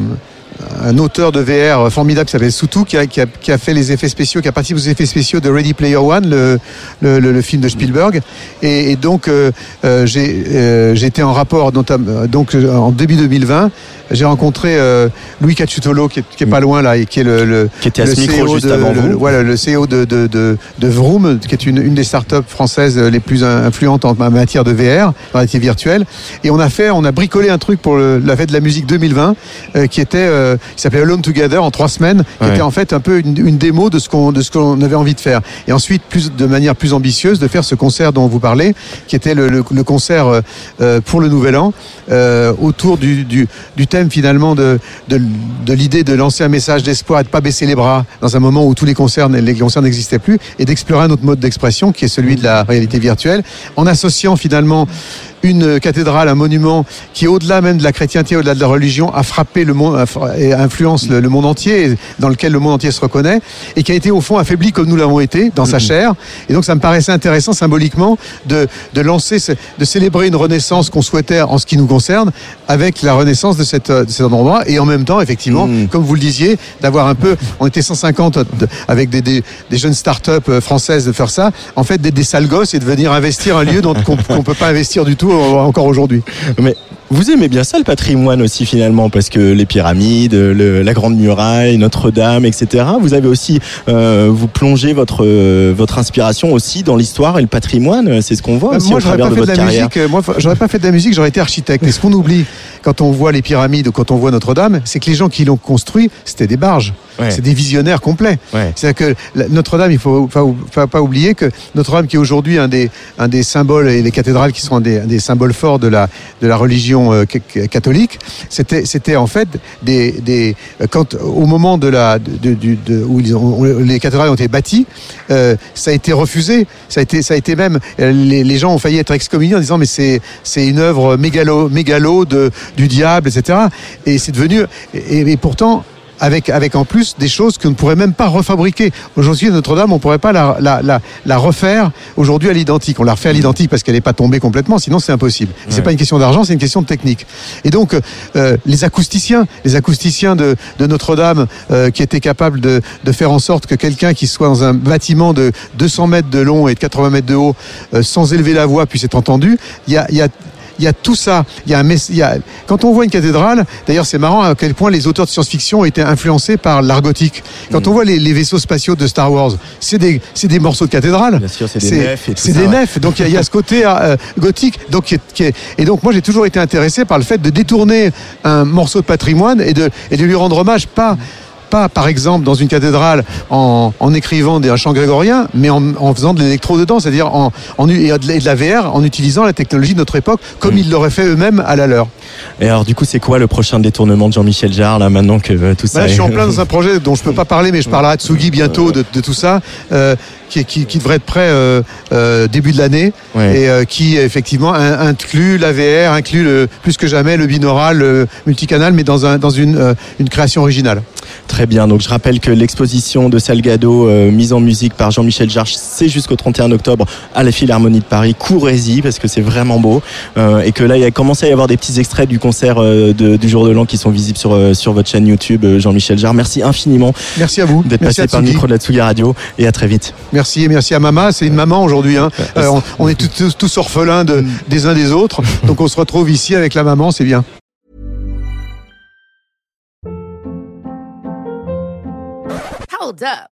un auteur de VR formidable qui s'appelle Soutou qui a, fait les effets spéciaux, qui a participé aux effets spéciaux de Ready Player One, le, film de Spielberg. Et, donc euh, euh, euh, été en rapport donc en début 2020. J'ai rencontré euh, Louis Cacciutolo qui est, qui est pas loin là et qui est le, le Qui était à le ce micro CEO juste de- avant le- vous. voilà, le CEO de, de, de, de Vroom, qui est une, une des startups françaises les plus influentes en matière de VR, en réalité virtuelle. Et on a fait, on a bricolé un truc pour le- la fête de la musique 2020, euh, qui était, euh, qui s'appelait Alone Together en trois semaines, qui Ouais. était en fait un peu une, une démo de ce qu'on de ce qu'on avait envie de faire. Et ensuite, plus de manière plus ambitieuse, de faire ce concert dont vous parlez, qui était le, concert euh, euh, pour le Nouvel An, euh, autour du, du, du thème finalement de, de, l'idée de lancer un message d'espoir et de pas baisser les bras dans un moment où tous les concerts, les concerts n'existaient plus, et d'explorer un autre mode d'expression qui est celui de la réalité virtuelle, en associant finalement une cathédrale, un monument qui, au-delà même de la chrétienté, au-delà de la religion, a frappé le monde, et influence le, le monde entier, dans lequel le monde entier se reconnaît, et qui a été au fond affaibli comme nous l'avons été dans sa chair. Et donc ça me paraissait intéressant symboliquement de, de lancer, ce- de célébrer une renaissance qu'on souhaitait en ce qui nous concerne, avec la renaissance de, cette, de cet endroit, et en même temps, effectivement, comme vous le disiez, d'avoir un peu, on était 150 de- avec des, des, des jeunes start-up euh, françaises de faire ça, en fait, d'être des sales gosses et de venir investir un lieu dont qu'on qu'on peut pas investir du tout encore aujourd'hui. Mais vous aimez bien ça le patrimoine aussi finalement parce que les pyramides, le- la Grande Muraille, Notre-Dame, etc. Vous avez aussi euh, vous plongez votre euh, votre inspiration aussi dans l'histoire et le patrimoine. C'est ce qu'on voit aussi moi, au j'aurais pas fait de la carrière. musique. euh, Moi, j'aurais pas fait de la musique. J'aurais été architecte. Et ce qu'on oublie quand on voit les pyramides ou quand on voit Notre-Dame, c'est que les gens qui l'ont construit, c'était des barges. Ouais. C'est des visionnaires complets. Ouais. C'est-à-dire que Notre-Dame, il faut pas, pas, pas oublier que Notre-Dame, qui est aujourd'hui un des, un des symboles et les cathédrales qui sont un des, un des symboles forts de la, de la religion euh, ca- ca- catholique, c'était, c'était en fait des, des, quand au moment de la, de, du- de- où ils ont- les cathédrales ont été bâties, euh, ça a été refusé. Ça a été, ça a été même, euh, les, les gens ont failli être excommuniés en disant mais c'est, c'est une œuvre mégalo, mégalo de, du diable, etc. Et c'est devenu, et, et pourtant, avec, avec en plus des choses qu'on ne pourrait même pas refabriquer. Aujourd'hui, Notre-Dame, on ne pourrait pas la, la, la, la refaire aujourd'hui à l'identique. On la refait à l'identique parce qu'elle n'est pas tombée complètement, sinon c'est impossible. Et C'est Ouais. pas une question d'argent, c'est une question de technique. Et donc, euh, les acousticiens, les acousticiens de, de Notre-Dame euh, qui étaient capables de, de faire en sorte que quelqu'un qui soit dans un bâtiment de 200 mètres de long et de 80 mètres de haut, euh, sans élever la voix, puisse être entendu, il y a, il y a il y a tout ça. Il y a un mess- il y a- quand on voit une cathédrale, d'ailleurs c'est marrant à quel point les auteurs de science-fiction ont été influencés par l'art gothique. Quand on voit les, les vaisseaux spatiaux de Star Wars, c'est des, c'est des morceaux de cathédrale. Bien sûr, c'est des nefs C'est des ouais. nefs. Donc il y y, a ce côté euh, gothique. Donc, qui est- qui est- et donc moi j'ai toujours été intéressé par le fait de détourner un morceau de patrimoine et de, et de lui rendre hommage, pas pas par exemple dans une cathédrale en, en écrivant des un chant grégorien, mais en, en faisant de l'électro dedans, c'est-à-dire en, en, et de la- VR en utilisant la technologie de notre époque comme ils l'auraient fait eux-mêmes à la leur. Et alors du coup, c'est quoi le prochain détournement de Jean-Michel Jarre là maintenant que euh, tout ça Bah là, je suis en plein dans un projet dont je peux pas parler, mais je parlerai à Tsugi bientôt de, de tout ça, euh, qui, qui, qui devrait être prêt euh, euh, début de l'année Ouais. et euh, qui effectivement in- inclut la VR, inclut le, plus que jamais le binaural, le multicanal, mais dans, un, dans une, une création originale. Très bien, donc je rappelle que l'exposition de Salgado, mise en musique par Jean-Michel Jarre, c'est jusqu'au 31 octobre à la Philharmonie de Paris. Courez-y parce que c'est vraiment beau. Et que là, il a commencé à y avoir des petits extraits du concert de- du jour de l'an qui sont visibles sur, sur votre chaîne YouTube, Jean-Michel Jarre. Merci infiniment Merci à vous. d'être passé à par le micro de la Tsugi Radio et à très vite. Merci et merci à Mama. C'est une maman aujourd'hui. Hein. Euh, on, on est tous, tous- tous orphelins de, des uns des autres. Donc on se retrouve ici avec la maman, c'est bien. Hold up.